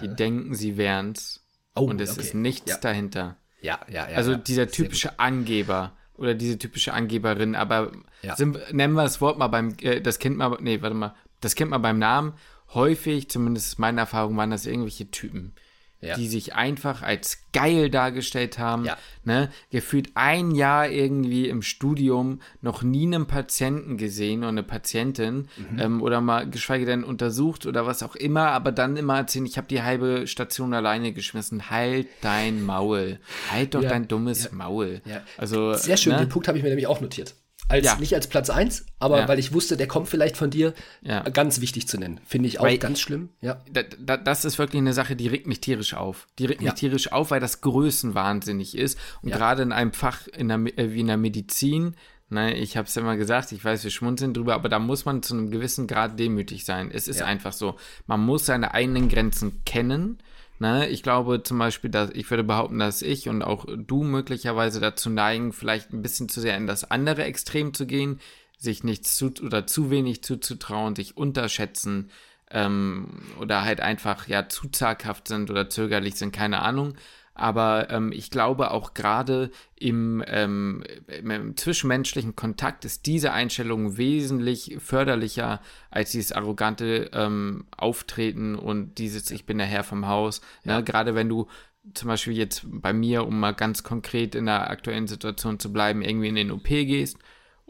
die mhm. denken, sie wären's. Oh, und es okay. ist nichts ja. dahinter. Ja, ja, ja. Also ja. dieser typische Angeber oder diese typische Angeberin, aber sind, nennen wir das Wort mal beim, äh, das Kind mal, nee, warte mal, das kennt man beim Namen häufig, zumindest meine Erfahrung, waren das irgendwelche Typen, ja. die sich einfach als geil dargestellt haben. Ja. Ne? Gefühlt ein Jahr irgendwie im Studium noch nie einen Patienten gesehen oder eine Patientin mhm. ähm, oder mal geschweige denn untersucht oder was auch immer, aber dann immer erzählen, ich habe die halbe Station alleine geschmissen. Halt dein Maul. Halt doch ja. dein dummes Maul. Also, Sehr schön, ne? den Punkt habe ich mir nämlich auch notiert. Als, ja. Nicht als Platz 1, aber ja. weil ich wusste, der kommt vielleicht von dir, ja. ganz wichtig zu nennen. Finde ich auch weil, ganz schlimm. Ja. Da, da, das ist wirklich eine Sache, die regt mich tierisch auf. Die regt mich tierisch auf, weil das größenwahnsinnig ist. Und gerade in einem Fach in der, äh, wie in der Medizin, ne, ich habe es immer gesagt, ich weiß, wir schmunzeln drüber, aber da muss man zu einem gewissen Grad demütig sein. Es ist einfach so. Man muss seine eigenen Grenzen kennen Ne? Ich glaube zum Beispiel, dass ich würde behaupten, dass ich und auch du möglicherweise dazu neigen, vielleicht ein bisschen zu sehr in das andere Extrem zu gehen, sich nichts zu oder zu wenig zuzutrauen, sich unterschätzen ähm, oder halt einfach ja zu zaghaft sind oder zögerlich sind, keine Ahnung. Aber ähm, ich glaube auch gerade im, ähm, im, zwischenmenschlichen Kontakt ist diese Einstellung wesentlich förderlicher als dieses arrogante ähm, Auftreten und dieses Ich bin der Herr vom Haus. Ne? Ja. Ne? Gerade wenn du zum Beispiel jetzt bei mir, um mal ganz konkret in der aktuellen Situation zu bleiben, irgendwie in den OP gehst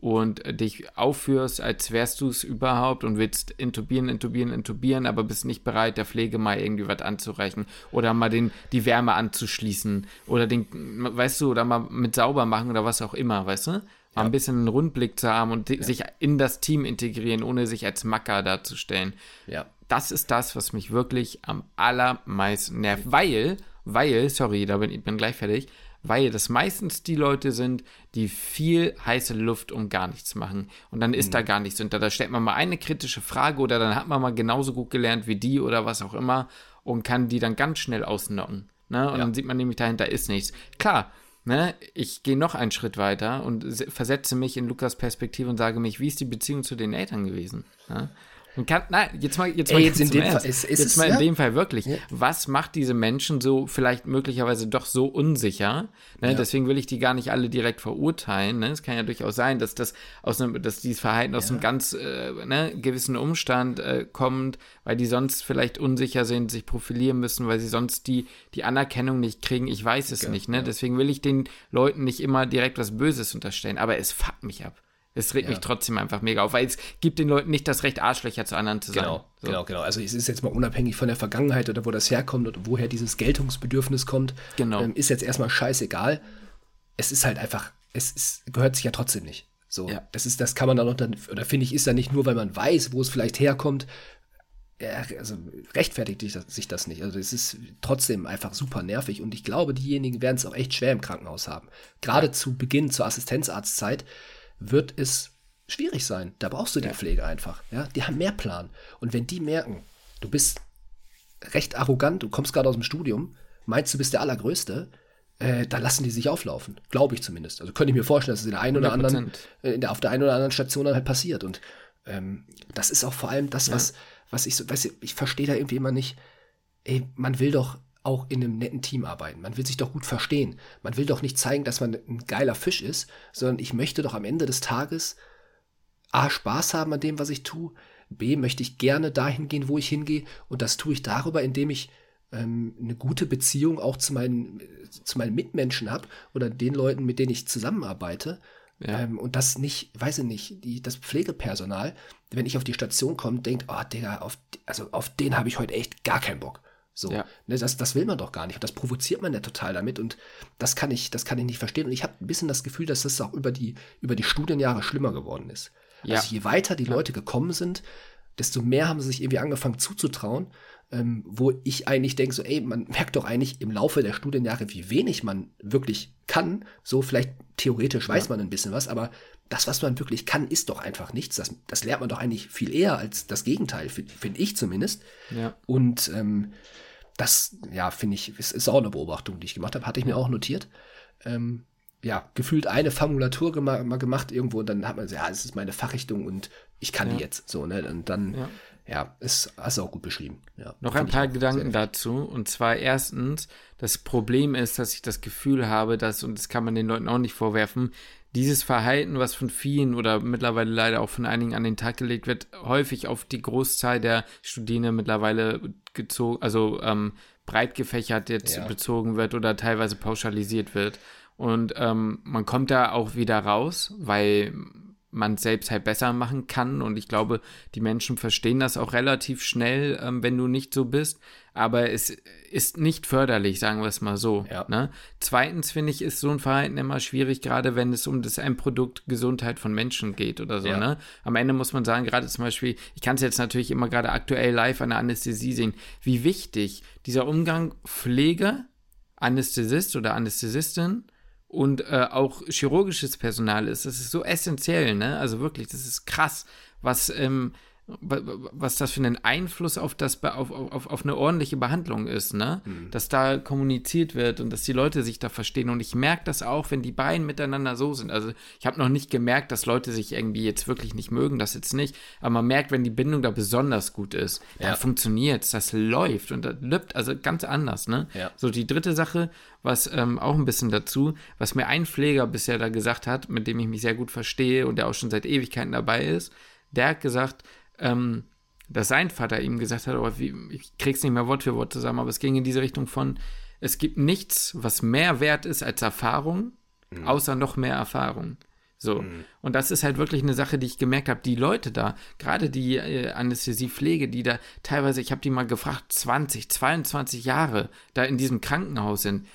und dich aufführst, als wärst du es überhaupt und willst intubieren, intubieren, intubieren, aber bist nicht bereit, der Pflege mal irgendwie was anzureichen oder mal den, die Wärme anzuschließen oder den, weißt du, oder mal mit sauber machen oder was auch immer, weißt du? Mal ja. ein bisschen einen Rundblick zu haben und ja. sich in das Team integrieren, ohne sich als Macker darzustellen. Ja. Das ist das, was mich wirklich am allermeisten nervt, weil, weil, sorry, da bin ich bin gleich fertig, weil das meistens die Leute sind, die viel heiße Luft um gar nichts machen. Und dann ist mhm. da gar nichts hinter. Da stellt man mal eine kritische Frage oder dann hat man mal genauso gut gelernt wie die oder was auch immer und kann die dann ganz schnell ausnocken. Ne? Und ja. dann sieht man nämlich, dahinter ist nichts. Klar, ne, ich gehe noch einen Schritt weiter und versetze mich in Lukas Perspektive und sage mich, wie ist die Beziehung zu den Eltern gewesen? Ne? Kann, nein, jetzt mal, jetzt mal, Ey, jetzt in dem Fall, ist, ist jetzt mal in ja? dem Fall wirklich. Ja. Was macht diese Menschen so vielleicht möglicherweise doch so unsicher? Ne? Ja. Deswegen will ich die gar nicht alle direkt verurteilen. Ne? Es kann ja durchaus sein, dass das aus einem, dass dieses Verhalten aus einem ganz äh, ne, gewissen Umstand äh, kommt, weil die sonst vielleicht unsicher sind, sich profilieren müssen, weil sie sonst die, die Anerkennung nicht kriegen. Ich weiß es nicht. Ne? Deswegen will ich den Leuten nicht immer direkt was Böses unterstellen. Aber es fuckt mich ab. Es regt ja. mich trotzdem einfach mega auf, weil es gibt den Leuten nicht das Recht, Arschlöcher zu anderen zu sein. Genau, so. genau, genau. Also es ist jetzt mal unabhängig von der Vergangenheit oder wo das herkommt oder woher dieses Geltungsbedürfnis kommt. Genau. Ähm, ist jetzt erstmal scheißegal. Es ist halt einfach, es ist, gehört sich ja trotzdem nicht. So, ja. das ist, das kann man dann noch dann, oder finde ich, ist ja nicht nur, weil man weiß, wo es vielleicht herkommt, ja, also rechtfertigt sich das nicht. Also es ist trotzdem einfach super nervig und ich glaube, diejenigen werden es auch echt schwer im Krankenhaus haben. Gerade zu Beginn zur Assistenzarztzeit wird es schwierig sein. Da brauchst du die ja. Pflege einfach. Ja? Die haben mehr Plan. Und wenn die merken, du bist recht arrogant, du kommst gerade aus dem Studium, meinst du bist der Allergrößte, äh, da lassen die sich auflaufen. Glaube ich zumindest. Also könnte ich mir vorstellen, dass es in der einen oder anderen, äh, der, auf der einen oder anderen Station dann halt passiert. Und ähm, das ist auch vor allem das, ja. was, was ich so, weißt du, ich verstehe da irgendwie immer nicht, ey, man will doch auch in einem netten Team arbeiten. Man will sich doch gut verstehen. Man will doch nicht zeigen, dass man ein geiler Fisch ist, sondern ich möchte doch am Ende des Tages A, Spaß haben an dem, was ich tue, B, möchte ich gerne dahin gehen, wo ich hingehe und das tue ich darüber, indem ich ähm, eine gute Beziehung auch zu meinen, zu meinen Mitmenschen habe oder den Leuten, mit denen ich zusammenarbeite. Ja. Ähm, und das nicht, weiß ich nicht, die, das Pflegepersonal, wenn ich auf die Station komme, denkt, oh Digga, auf, also auf den habe ich heute echt gar keinen Bock. So, ja. ne, das, das will man doch gar nicht. Und das provoziert man ja total damit. Und das kann ich, das kann ich nicht verstehen. Und ich habe ein bisschen das Gefühl, dass das auch über die, über die Studienjahre schlimmer geworden ist. Ja. Also je weiter die Leute gekommen sind, desto mehr haben sie sich irgendwie angefangen zuzutrauen. Ähm, wo ich eigentlich denke, so, ey, man merkt doch eigentlich im Laufe der Studienjahre, wie wenig man wirklich kann. So, vielleicht theoretisch weiß man ein bisschen was, aber das, was man wirklich kann, ist doch einfach nichts. Das, das lernt man doch eigentlich viel eher als das Gegenteil, finde ich zumindest. Ja. Und ähm, das, ja, finde ich, ist, ist, auch eine Beobachtung, die ich gemacht habe. Hatte ich mir auch notiert. Ähm, ja, gefühlt eine Formulatur gema mal gemacht irgendwo und dann hat man gesagt, ja, das ist meine Fachrichtung und ich kann ja. die jetzt. So, ne? Und dann, ja, ja ist, hast du auch gut beschrieben. Ja, Noch ein paar Gedanken dazu. Und zwar erstens, das Problem ist, dass ich das Gefühl habe, dass, und das kann man den Leuten auch nicht vorwerfen, dieses Verhalten, was von vielen oder mittlerweile leider auch von einigen an den Tag gelegt wird, häufig auf die Großzahl der Studierenden mittlerweile gezogen, also ähm, breit gefächert jetzt ja. bezogen wird oder teilweise pauschalisiert wird. Und ähm, man kommt da auch wieder raus, weil man selbst halt besser machen kann. Und ich glaube, die Menschen verstehen das auch relativ schnell, ähm, wenn du nicht so bist. Aber es ist nicht förderlich, sagen wir es mal so. Ja. Ne? Zweitens finde ich, ist so ein Verhalten immer schwierig, gerade wenn es um das Endprodukt Gesundheit von Menschen geht oder so. Ja. Ne? Am Ende muss man sagen, gerade zum Beispiel, ich kann es jetzt natürlich immer gerade aktuell live an der Anästhesie sehen, wie wichtig dieser Umgang Pflege, Anästhesist oder Anästhesistin und äh, auch chirurgisches Personal ist. Das ist so essentiell, ne? Also wirklich, das ist krass, was, ähm, was das für einen Einfluss auf das auf, auf, auf eine ordentliche Behandlung ist, ne? Mhm. Dass da kommuniziert wird und dass die Leute sich da verstehen. Und ich merke das auch, wenn die beiden miteinander so sind. Also ich habe noch nicht gemerkt, dass Leute sich irgendwie jetzt wirklich nicht mögen, das jetzt nicht. Aber man merkt, wenn die Bindung da besonders gut ist, ja. dann funktioniert es, das läuft und das lübt, also ganz anders, ne? Ja. So die dritte Sache, was ähm, auch ein bisschen dazu, was mir ein Pfleger bisher da gesagt hat, mit dem ich mich sehr gut verstehe und der auch schon seit Ewigkeiten dabei ist, der hat gesagt, ähm, dass sein Vater ihm gesagt hat, oh, wie, ich krieg's nicht mehr Wort für Wort zusammen, aber es ging in diese Richtung von, es gibt nichts, was mehr wert ist als Erfahrung, mhm. außer noch mehr Erfahrung. So. Mhm. Und das ist halt wirklich eine Sache, die ich gemerkt habe. Die Leute da, gerade die äh, Anästhesiepflege, die da teilweise, ich habe die mal gefragt, 20, 22 Jahre da in diesem Krankenhaus sind.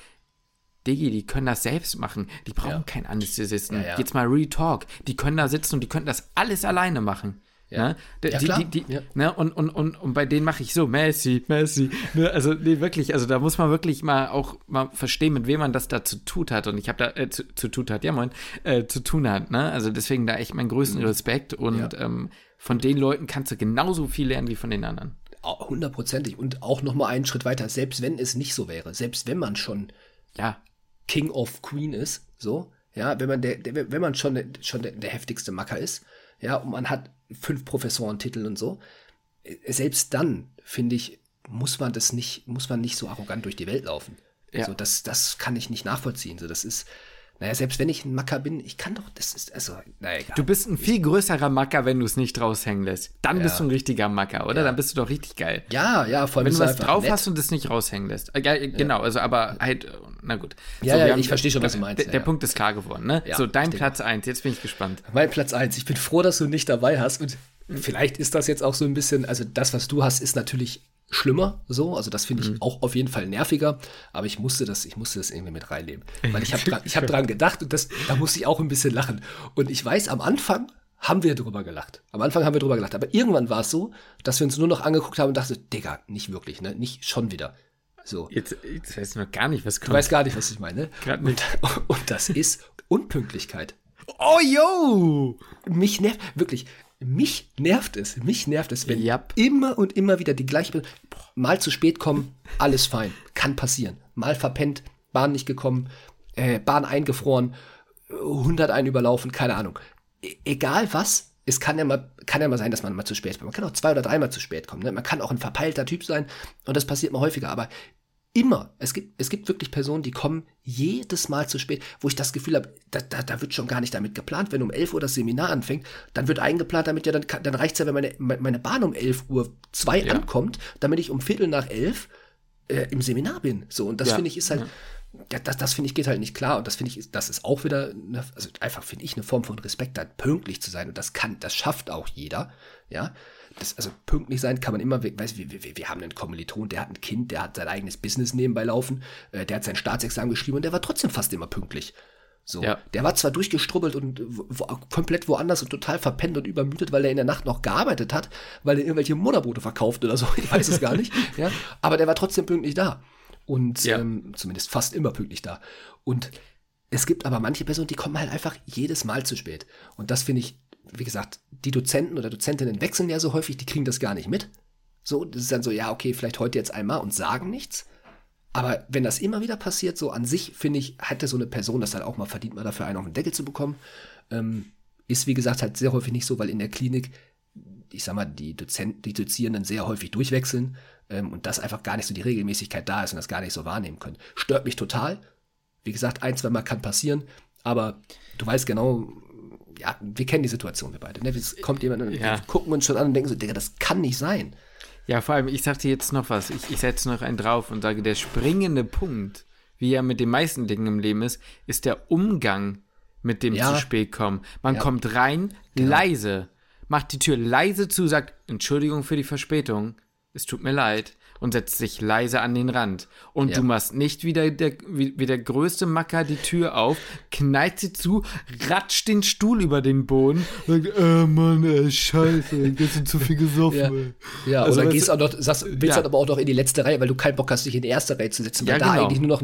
Digi, die können das selbst machen. Die brauchen ja. keinen Anästhesisten. Ja, ja. Jetzt mal Retalk. Die können da sitzen und die können das alles alleine machen. Ja, ne? die, ja, klar. Die, die, ja. ne? und, und, und, und bei denen mache ich so, Messi, Messi. Ne? Also, nee, wirklich, also da muss man wirklich mal auch mal verstehen, mit wem man das da zu tun hat. Und ich habe da, äh, zu, zu tun hat, ja moin, äh, zu tun hat. Ne? Also deswegen da echt meinen größten mhm. Respekt. Und ähm, von den Leuten kannst du genauso viel lernen wie von den anderen. Hundertprozentig. Und auch noch mal einen Schritt weiter, selbst wenn es nicht so wäre, selbst wenn man schon ja. King of Queen ist, so, ja, wenn man der, der wenn man schon, schon der, der heftigste Macker ist, ja, und man hat fünf Professorentitel und so. Äh, selbst dann, finde ich, muss man das nicht, muss man nicht so arrogant durch die Welt laufen. Ja. Also das, das kann ich nicht nachvollziehen. So, das ist, naja, selbst wenn ich ein Macker bin, ich kann doch, das ist, also, naja, egal. Du bist ein viel größerer Macker, wenn du es nicht raushängen lässt. Dann ja. bist du ein richtiger Macker, oder? Ja. Dann bist du doch richtig geil. Ja, ja, vor allem. Wenn du was drauf nett. hast und es nicht raushängen lässt. Äh, ja, genau, also, aber halt, na gut. Ja, so, ja, ich verstehe schon, was du meinst. Der, der Punkt ist klar geworden, ne? so, dein Platz 1, jetzt bin ich gespannt. Mein Platz 1, ich bin froh, dass du nicht dabei hast und vielleicht ist das jetzt auch so ein bisschen, also das, was du hast, ist natürlich schlimmer, so. Also das finde ich mhm. auch auf jeden Fall nerviger. Aber ich musste das, ich musste das irgendwie mit reinnehmen. Weil ich habe dran, hab dran gedacht und das, da musste ich auch ein bisschen lachen. Und ich weiß, am Anfang haben wir drüber gelacht. Am Anfang haben wir drüber gelacht. Aber irgendwann war es so, dass wir uns nur noch angeguckt haben und dachten, Digga, nicht wirklich, ne? Nicht schon wieder. So. Jetzt, jetzt weißt du noch gar nicht, was kommt. Du weißt gar nicht, was ich meine. Gerade nicht. Und, und das ist Unpünktlichkeit. Oh, yo! Mich nervt, wirklich, mich nervt es, mich nervt es, wenn yep. immer und immer wieder die gleiche, mal zu spät kommen, alles fein, kann passieren. Mal verpennt, Bahn nicht gekommen, äh, Bahn eingefroren, 101 überlaufen, keine Ahnung. E egal was, es kann ja mal, kann ja mal sein, dass man mal zu spät kommt. Man kann auch zwei oder dreimal zu spät kommen. Ne? Man kann auch ein verpeilter Typ sein und das passiert mal häufiger. Aber Immer. Es gibt, es gibt wirklich Personen, die kommen jedes Mal zu spät, wo ich das Gefühl habe, da, da, da wird schon gar nicht damit geplant. Wenn um 11 Uhr das Seminar anfängt, dann wird eingeplant, damit ja, dann, dann reicht es ja, wenn meine, meine Bahn um 11 Uhr 2 ja. ankommt, damit ich um Viertel nach 11 äh, im Seminar bin. So, und das ja. finde ich ist halt, ja. das, das finde ich geht halt nicht klar. Und das finde ich, das ist auch wieder, eine, also einfach finde ich eine Form von Respekt, da pünktlich zu sein. Und das kann, das schafft auch jeder. Ja das, also pünktlich sein kann man immer, weißt wir, wir, wir haben einen Kommiliton, der hat ein Kind, der hat sein eigenes Business nebenbei laufen, äh, der hat sein Staatsexamen geschrieben und der war trotzdem fast immer pünktlich. So, ja. der war zwar durchgestrubbelt und wo, komplett woanders und total verpennt und übermüdet, weil er in der Nacht noch gearbeitet hat, weil er irgendwelche Mutterboote verkauft oder so, ich weiß es gar nicht, ja, aber der war trotzdem pünktlich da und ja. ähm, zumindest fast immer pünktlich da und es gibt aber manche Personen, die kommen halt einfach jedes Mal zu spät und das finde ich wie gesagt, die Dozenten oder Dozentinnen wechseln ja so häufig, die kriegen das gar nicht mit. So, das ist dann so, ja, okay, vielleicht heute jetzt einmal und sagen nichts. Aber wenn das immer wieder passiert, so an sich, finde ich, hätte so eine Person das dann auch mal verdient, mal dafür einen auf den Deckel zu bekommen. Ähm, ist, wie gesagt, halt sehr häufig nicht so, weil in der Klinik, ich sag mal, die Dozenten, die Dozierenden sehr häufig durchwechseln ähm, und das einfach gar nicht so die Regelmäßigkeit da ist und das gar nicht so wahrnehmen können. Stört mich total. Wie gesagt, ein, zwei Mal kann passieren, aber du weißt genau, ja, wir kennen die Situation, wir beide. Ne? Es kommt jemand und ja. wir gucken uns schon an und denken so, Digga, das kann nicht sein. Ja, vor allem, ich sag dir jetzt noch was. Ich, ich setze noch einen drauf und sage, der springende Punkt, wie er mit den meisten Dingen im Leben ist, ist der Umgang mit dem ja. zu spät kommen. Man ja. kommt rein, genau. leise, macht die Tür leise zu, sagt, Entschuldigung für die Verspätung, es tut mir leid und setzt sich leise an den Rand. Und ja. du machst nicht wieder der, wie, wie, der größte Macker die Tür auf, knallt sie zu, ratscht den Stuhl über den Boden, sagt, äh, Mann, ey, scheiße, jetzt sind zu viel gesoffen. Ja, ja also, oder gehst auch noch, sagst, willst ja. halt aber auch noch in die letzte Reihe, weil du keinen Bock hast, dich in die erste Reihe zu setzen, weil ja, da genau. eigentlich nur noch,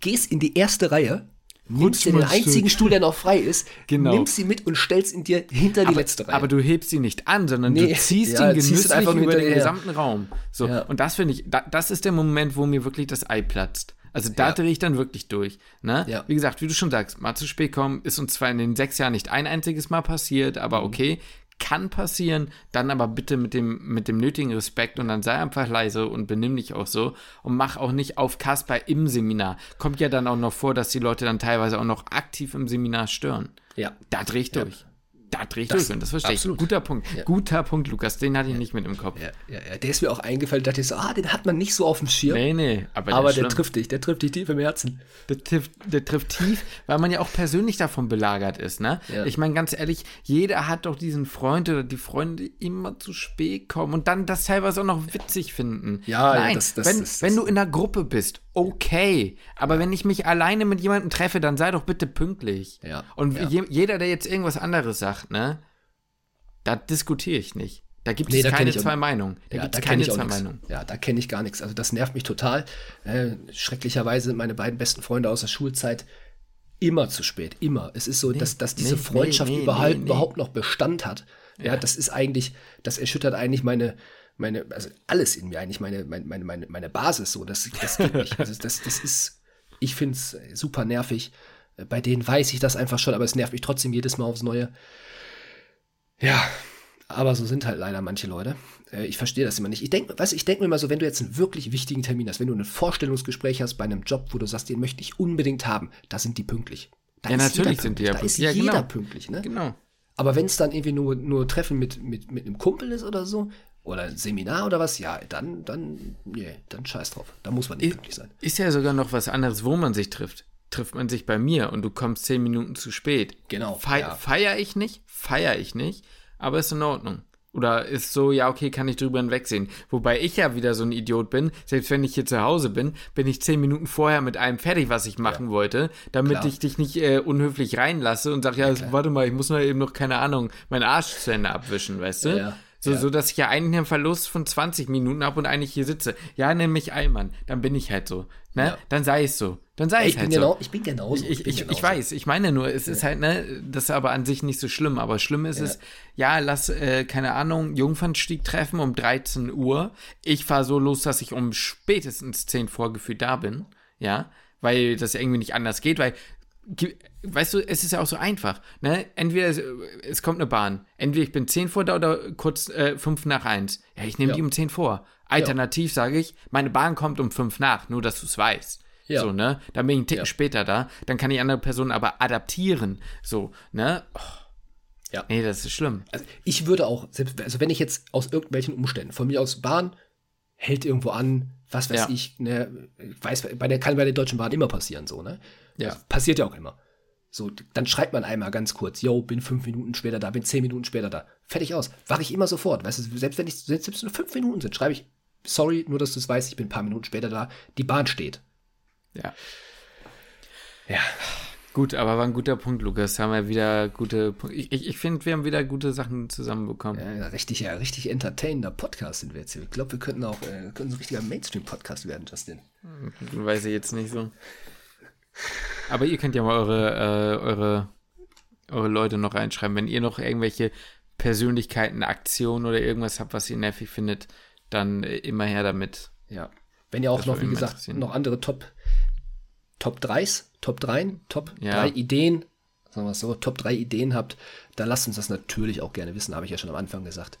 gehst in die erste Reihe, nimmst dir den einzigen Stuhl, der noch frei ist, genau. nimmst sie mit und stellst ihn dir hinter aber, die letzte Reihe. Aber du hebst sie nicht an, sondern nee, du ziehst ja, ihn genüsslich einfach über den gesamten Raum. So, ja. und das finde ich, da, das ist der Moment, wo mir wirklich das Ei platzt. Also da ja. drehe ich dann wirklich durch. Ne? Ja. Wie gesagt, wie du schon sagst, mal zu spät kommen, ist uns zwar in den sechs Jahren nicht ein einziges Mal passiert, aber mhm. okay, kann passieren, dann aber bitte mit dem, mit dem nötigen Respekt und dann sei einfach leise und benimm dich auch so und mach auch nicht auf Kasper im Seminar. Kommt ja dann auch noch vor, dass die Leute dann teilweise auch noch aktiv im Seminar stören. Ja. Da dreh ich durch. Da drehe ich durch und das verstehe absolut. ich. Guter Punkt. Ja. Guter Punkt, Lukas. Den hatte ich nicht mit im Kopf. Ja, ja, ja. Der ist mir auch eingefallen. Da dachte ich so, ah, den hat man nicht so auf dem Schirm. Nee, nee. Aber, aber der, der trifft dich. Der trifft dich tief im Herzen. Der trifft, der trifft tief, weil man ja auch persönlich davon belagert ist, ne? Ja. Ich meine, ganz ehrlich, jeder hat doch diesen Freund oder die Freunde, die immer zu spät kommen und dann das teilweise auch noch witzig finden. Ja, Nein, ja, das, das, wenn, das, wenn du in einer Gruppe bist, okay. Aber wenn ich mich alleine mit jemandem treffe, dann sei doch bitte pünktlich. Ja. Und je, jeder, der jetzt irgendwas anderes sagt, ne? Da diskutiere ich nicht. Da gibt nee, es keine zwei Meinungen. Da ja, gibt es keine zwei Meinungen. Ja, da kenne ich gar nichts. Also das nervt mich total. Äh, schrecklicherweise sind meine beiden besten Freunde aus der Schulzeit immer zu spät. Immer. Es ist so, nee, dass, dass diese nee, Freundschaft überhaupt, überhaupt noch Bestand hat. Ja, ja, das ist eigentlich, das erschüttert eigentlich meine, meine, also alles in mir eigentlich, meine, meine, meine, meine Basis so. Das, das geht nicht. Also das, das ist, ich finde es super nervig. Bei denen weiß ich das einfach schon, aber es nervt mich trotzdem jedes Mal aufs Neue. Ja, aber so sind halt leider manche Leute. Äh, ich verstehe das immer nicht. Ich denke, weißt, ich denke mir immer so, wenn du jetzt einen wirklich wichtigen Termin hast, wenn du ein Vorstellungsgespräch hast bei einem Job, wo du sagst, den möchte ich unbedingt haben, da sind die pünktlich. Da ja, natürlich sind die ja pünktlich. Da ist ja, jeder genau. pünktlich, ne? Genau. Aber wenn es dann irgendwie nur, nur Treffen mit, mit, mit einem Kumpel ist oder so, oder ein Seminar oder was, ja, dann, dann, nee, dann scheiß drauf. Da muss man nicht ist, pünktlich sein. Ist ja sogar noch was anderes, wo man sich trifft. Trifft man sich bei mir und du kommst zehn Minuten zu spät. Genau. Fe ja. Feier ich nicht, feier ich nicht, aber ist in Ordnung. Oder ist so, ja, okay, kann ich drüber hinwegsehen. Wobei ich ja wieder so ein Idiot bin. Selbst wenn ich hier zu Hause bin, bin ich zehn Minuten vorher mit einem fertig, was ich machen ja. wollte, damit klar. ich dich nicht äh, unhöflich reinlasse und sag, ja, ja warte mal, ich muss noch eben noch, keine Ahnung, meinen Arsch zu Ende abwischen, weißt du? Ja. So, ja. so dass ich ja eigentlich einen Verlust von 20 Minuten habe und eigentlich hier sitze. Ja, nenn mich Allmann. Dann bin ich halt so. Ne? Ja. Dann sei es so. Dann sei es halt genau, so. Ich bin genauso. Ich, ich, ich, ich, weiß, ich meine nur, es ja. ist halt, ne, das ist aber an sich nicht so schlimm. Aber schlimm ist es, ja, lass, äh, keine Ahnung, Jungfernstieg treffen um 13 Uhr. Ich fahre so los, dass ich um spätestens 10 vorgefühlt da bin. Ja, weil das irgendwie nicht anders geht, weil weißt du, es ist ja auch so einfach. Ne? Entweder es, es, kommt eine Bahn, entweder ich bin 10 vor da oder kurz äh, 5 nach 1. Ja, ich nehme ja. die um 10 vor. Alternativ ja. sage ich, meine Bahn kommt um 5 nach, nur dass du es weißt. Ja. So, ne? Dann bin ich einen Ticken später da, dann kann die andere Person aber adaptieren. So, ne? Oh. Ja. Nee, das ist schlimm. Also ich würde auch, selbst, also wenn ich jetzt aus irgendwelchen Umständen, von mir aus Bahn, hält irgendwo an, was weiß ich, ne, weiß, bei der, kann bei der Deutschen Bahn immer passieren, so, ne? Ja. Das passiert ja auch immer. So, dann schreibt man einmal ganz kurz, yo, bin fünf Minuten später da, bin zehn Minuten später da. Fertig aus. Wache ich immer sofort. Weißt du, selbst wenn ich, selbst wenn es nur fünf Minuten sind, schreibe ich, sorry, nur dass du es weißt, ich bin ein paar Minuten später da. Die Bahn steht. Ja. Ja. Gut, aber war ein guter Punkt, Lukas. Haben wir wieder gute Punkte. Ich, ich, ich finde, wir haben wieder gute Sachen zusammenbekommen. Ja, richtig, ja, richtig entertainender Podcast sind wir jetzt hier. Ich glaube, wir könnten auch äh, können so ein richtiger Mainstream-Podcast werden, Justin. Weiß ich jetzt nicht so. Aber ihr könnt ja mal eure, äh, eure, eure Leute noch reinschreiben. Wenn ihr noch irgendwelche Persönlichkeiten, Aktionen oder irgendwas habt, was ihr nervig findet, dann äh, immer her damit. Ja. Wenn ihr auch noch, wie gesagt, noch andere Top, Top 3s, Top 3, Top ja. 3 Ideen, sagen wir so, Top 3 Ideen habt, dann lasst uns das natürlich auch gerne wissen, habe ich ja schon am Anfang gesagt.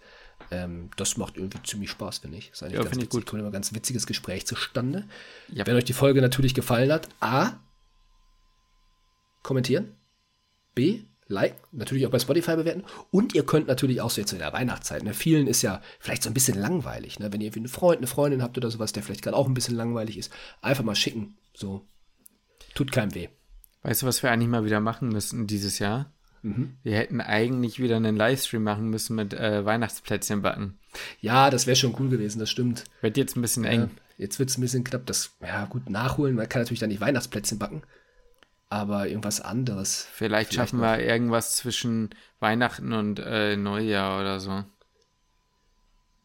Ähm, das macht irgendwie ziemlich Spaß, finde ich. Das ist eigentlich ja, finde ich gut. Kommt immer ein ganz witziges Gespräch zustande. Ja. Wenn euch die Folge natürlich gefallen hat, A, kommentieren. B, like, natürlich auch bei Spotify bewerten. Und ihr könnt natürlich auch so jetzt in der Weihnachtszeit, ne, vielen ist ja vielleicht so ein bisschen langweilig, ne, wenn ihr einen Freund, eine Freundin habt oder sowas, der vielleicht gerade auch ein bisschen langweilig ist, einfach mal schicken. So, tut keinem weh. Weißt du, was wir eigentlich mal wieder machen müssen dieses Jahr? Mhm. Wir hätten eigentlich wieder einen Livestream machen müssen mit äh, Weihnachtsplätzchen backen. Ja, das wäre schon cool gewesen, das stimmt. Wird jetzt ein bisschen eng. jetzt wird es ein bisschen knapp. Das, ja, gut, nachholen. Man kann natürlich dann nicht Weihnachtsplätzchen backen aber irgendwas anderes. Vielleicht, vielleicht schaffen wir irgendwas zwischen Weihnachten und äh, Neujahr oder so.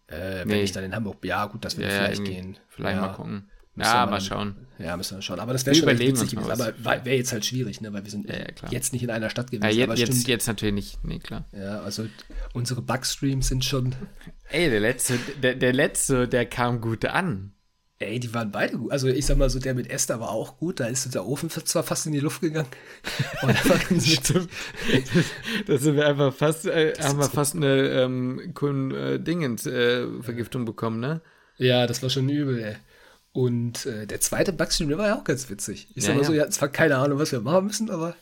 Äh, wenn nee. ich dann in Hamburg, ja gut, das würde ja, vielleicht gehen. Vielleicht ja. mal gucken. Ja, mal schauen. Ja, müssen wir schauen. Aber das wäre schon witzig gewesen. Aber wäre jetzt halt schwierig, ne? weil wir sind ja, jetzt nicht in einer Stadt gewesen. Ja, jetzt, jetzt, jetzt, natürlich nicht. Nee, klar. Ja, also unsere Bugstreams sind schon. Ey, der letzte, der, der letzte, der kam gut an. Ey, die waren beide gut. Also ich sag mal so, der mit Esther war auch gut. Da ist der Ofen zwar fast in die Luft gegangen. Stimmt. da sind wir einfach fast, äh, haben wir fast eine ähm, äh, Dingens äh, Vergiftung bekommen, ne? Ja, das war schon übel, ey. Und äh, der zweite Backstream, der war ja auch ganz witzig. Ich sag ja, mal so, ja, zwar keine Ahnung, was wir machen müssen, aber.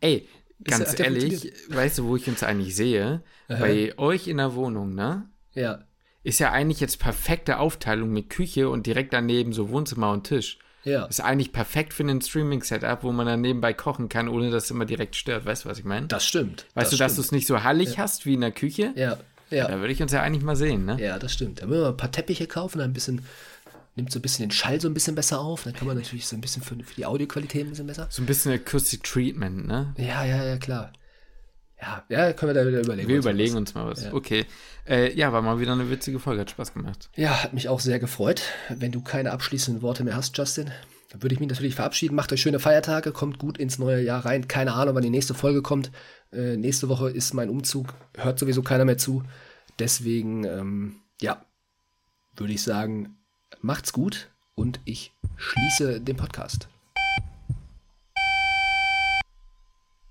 Ey, ganz ehrlich, weißt du, wo ich uns eigentlich sehe? Aha. Bei euch in der Wohnung, ne? Ja. Ist ja eigentlich jetzt perfekte Aufteilung mit Küche und direkt daneben so Wohnzimmer und Tisch. Ja. Ist eigentlich perfekt für ein Streaming-Setup, wo man dann nebenbei kochen kann, ohne dass es immer direkt stört. Weißt du, was ich meine? Das stimmt. Weißt das du, dass du es nicht so hallig ja. hast wie in der Küche? Ja. ja. Da würde ich uns ja eigentlich mal sehen, ne? Ja, das stimmt. Da müssen wir ein paar Teppiche kaufen, ein bisschen nimmt so ein bisschen den Schall so ein bisschen besser auf. Dann kann man natürlich so ein bisschen für, für die Audioqualität ein bisschen besser. So ein bisschen Acoustic Treatment, ne? Ja, ja, ja, klar. Ja, ja, können wir da wieder überlegen. Wir uns überlegen uns mal was. Ja. Okay. Äh, ja, war mal wieder eine witzige Folge, hat Spaß gemacht. Ja, hat mich auch sehr gefreut. Wenn du keine abschließenden Worte mehr hast, Justin, dann würde ich mich natürlich verabschieden. Macht euch schöne Feiertage, kommt gut ins neue Jahr rein. Keine Ahnung, wann die nächste Folge kommt. Äh, nächste Woche ist mein Umzug. Hört sowieso keiner mehr zu. Deswegen, ähm, ja, würde ich sagen, macht's gut und ich schließe den Podcast.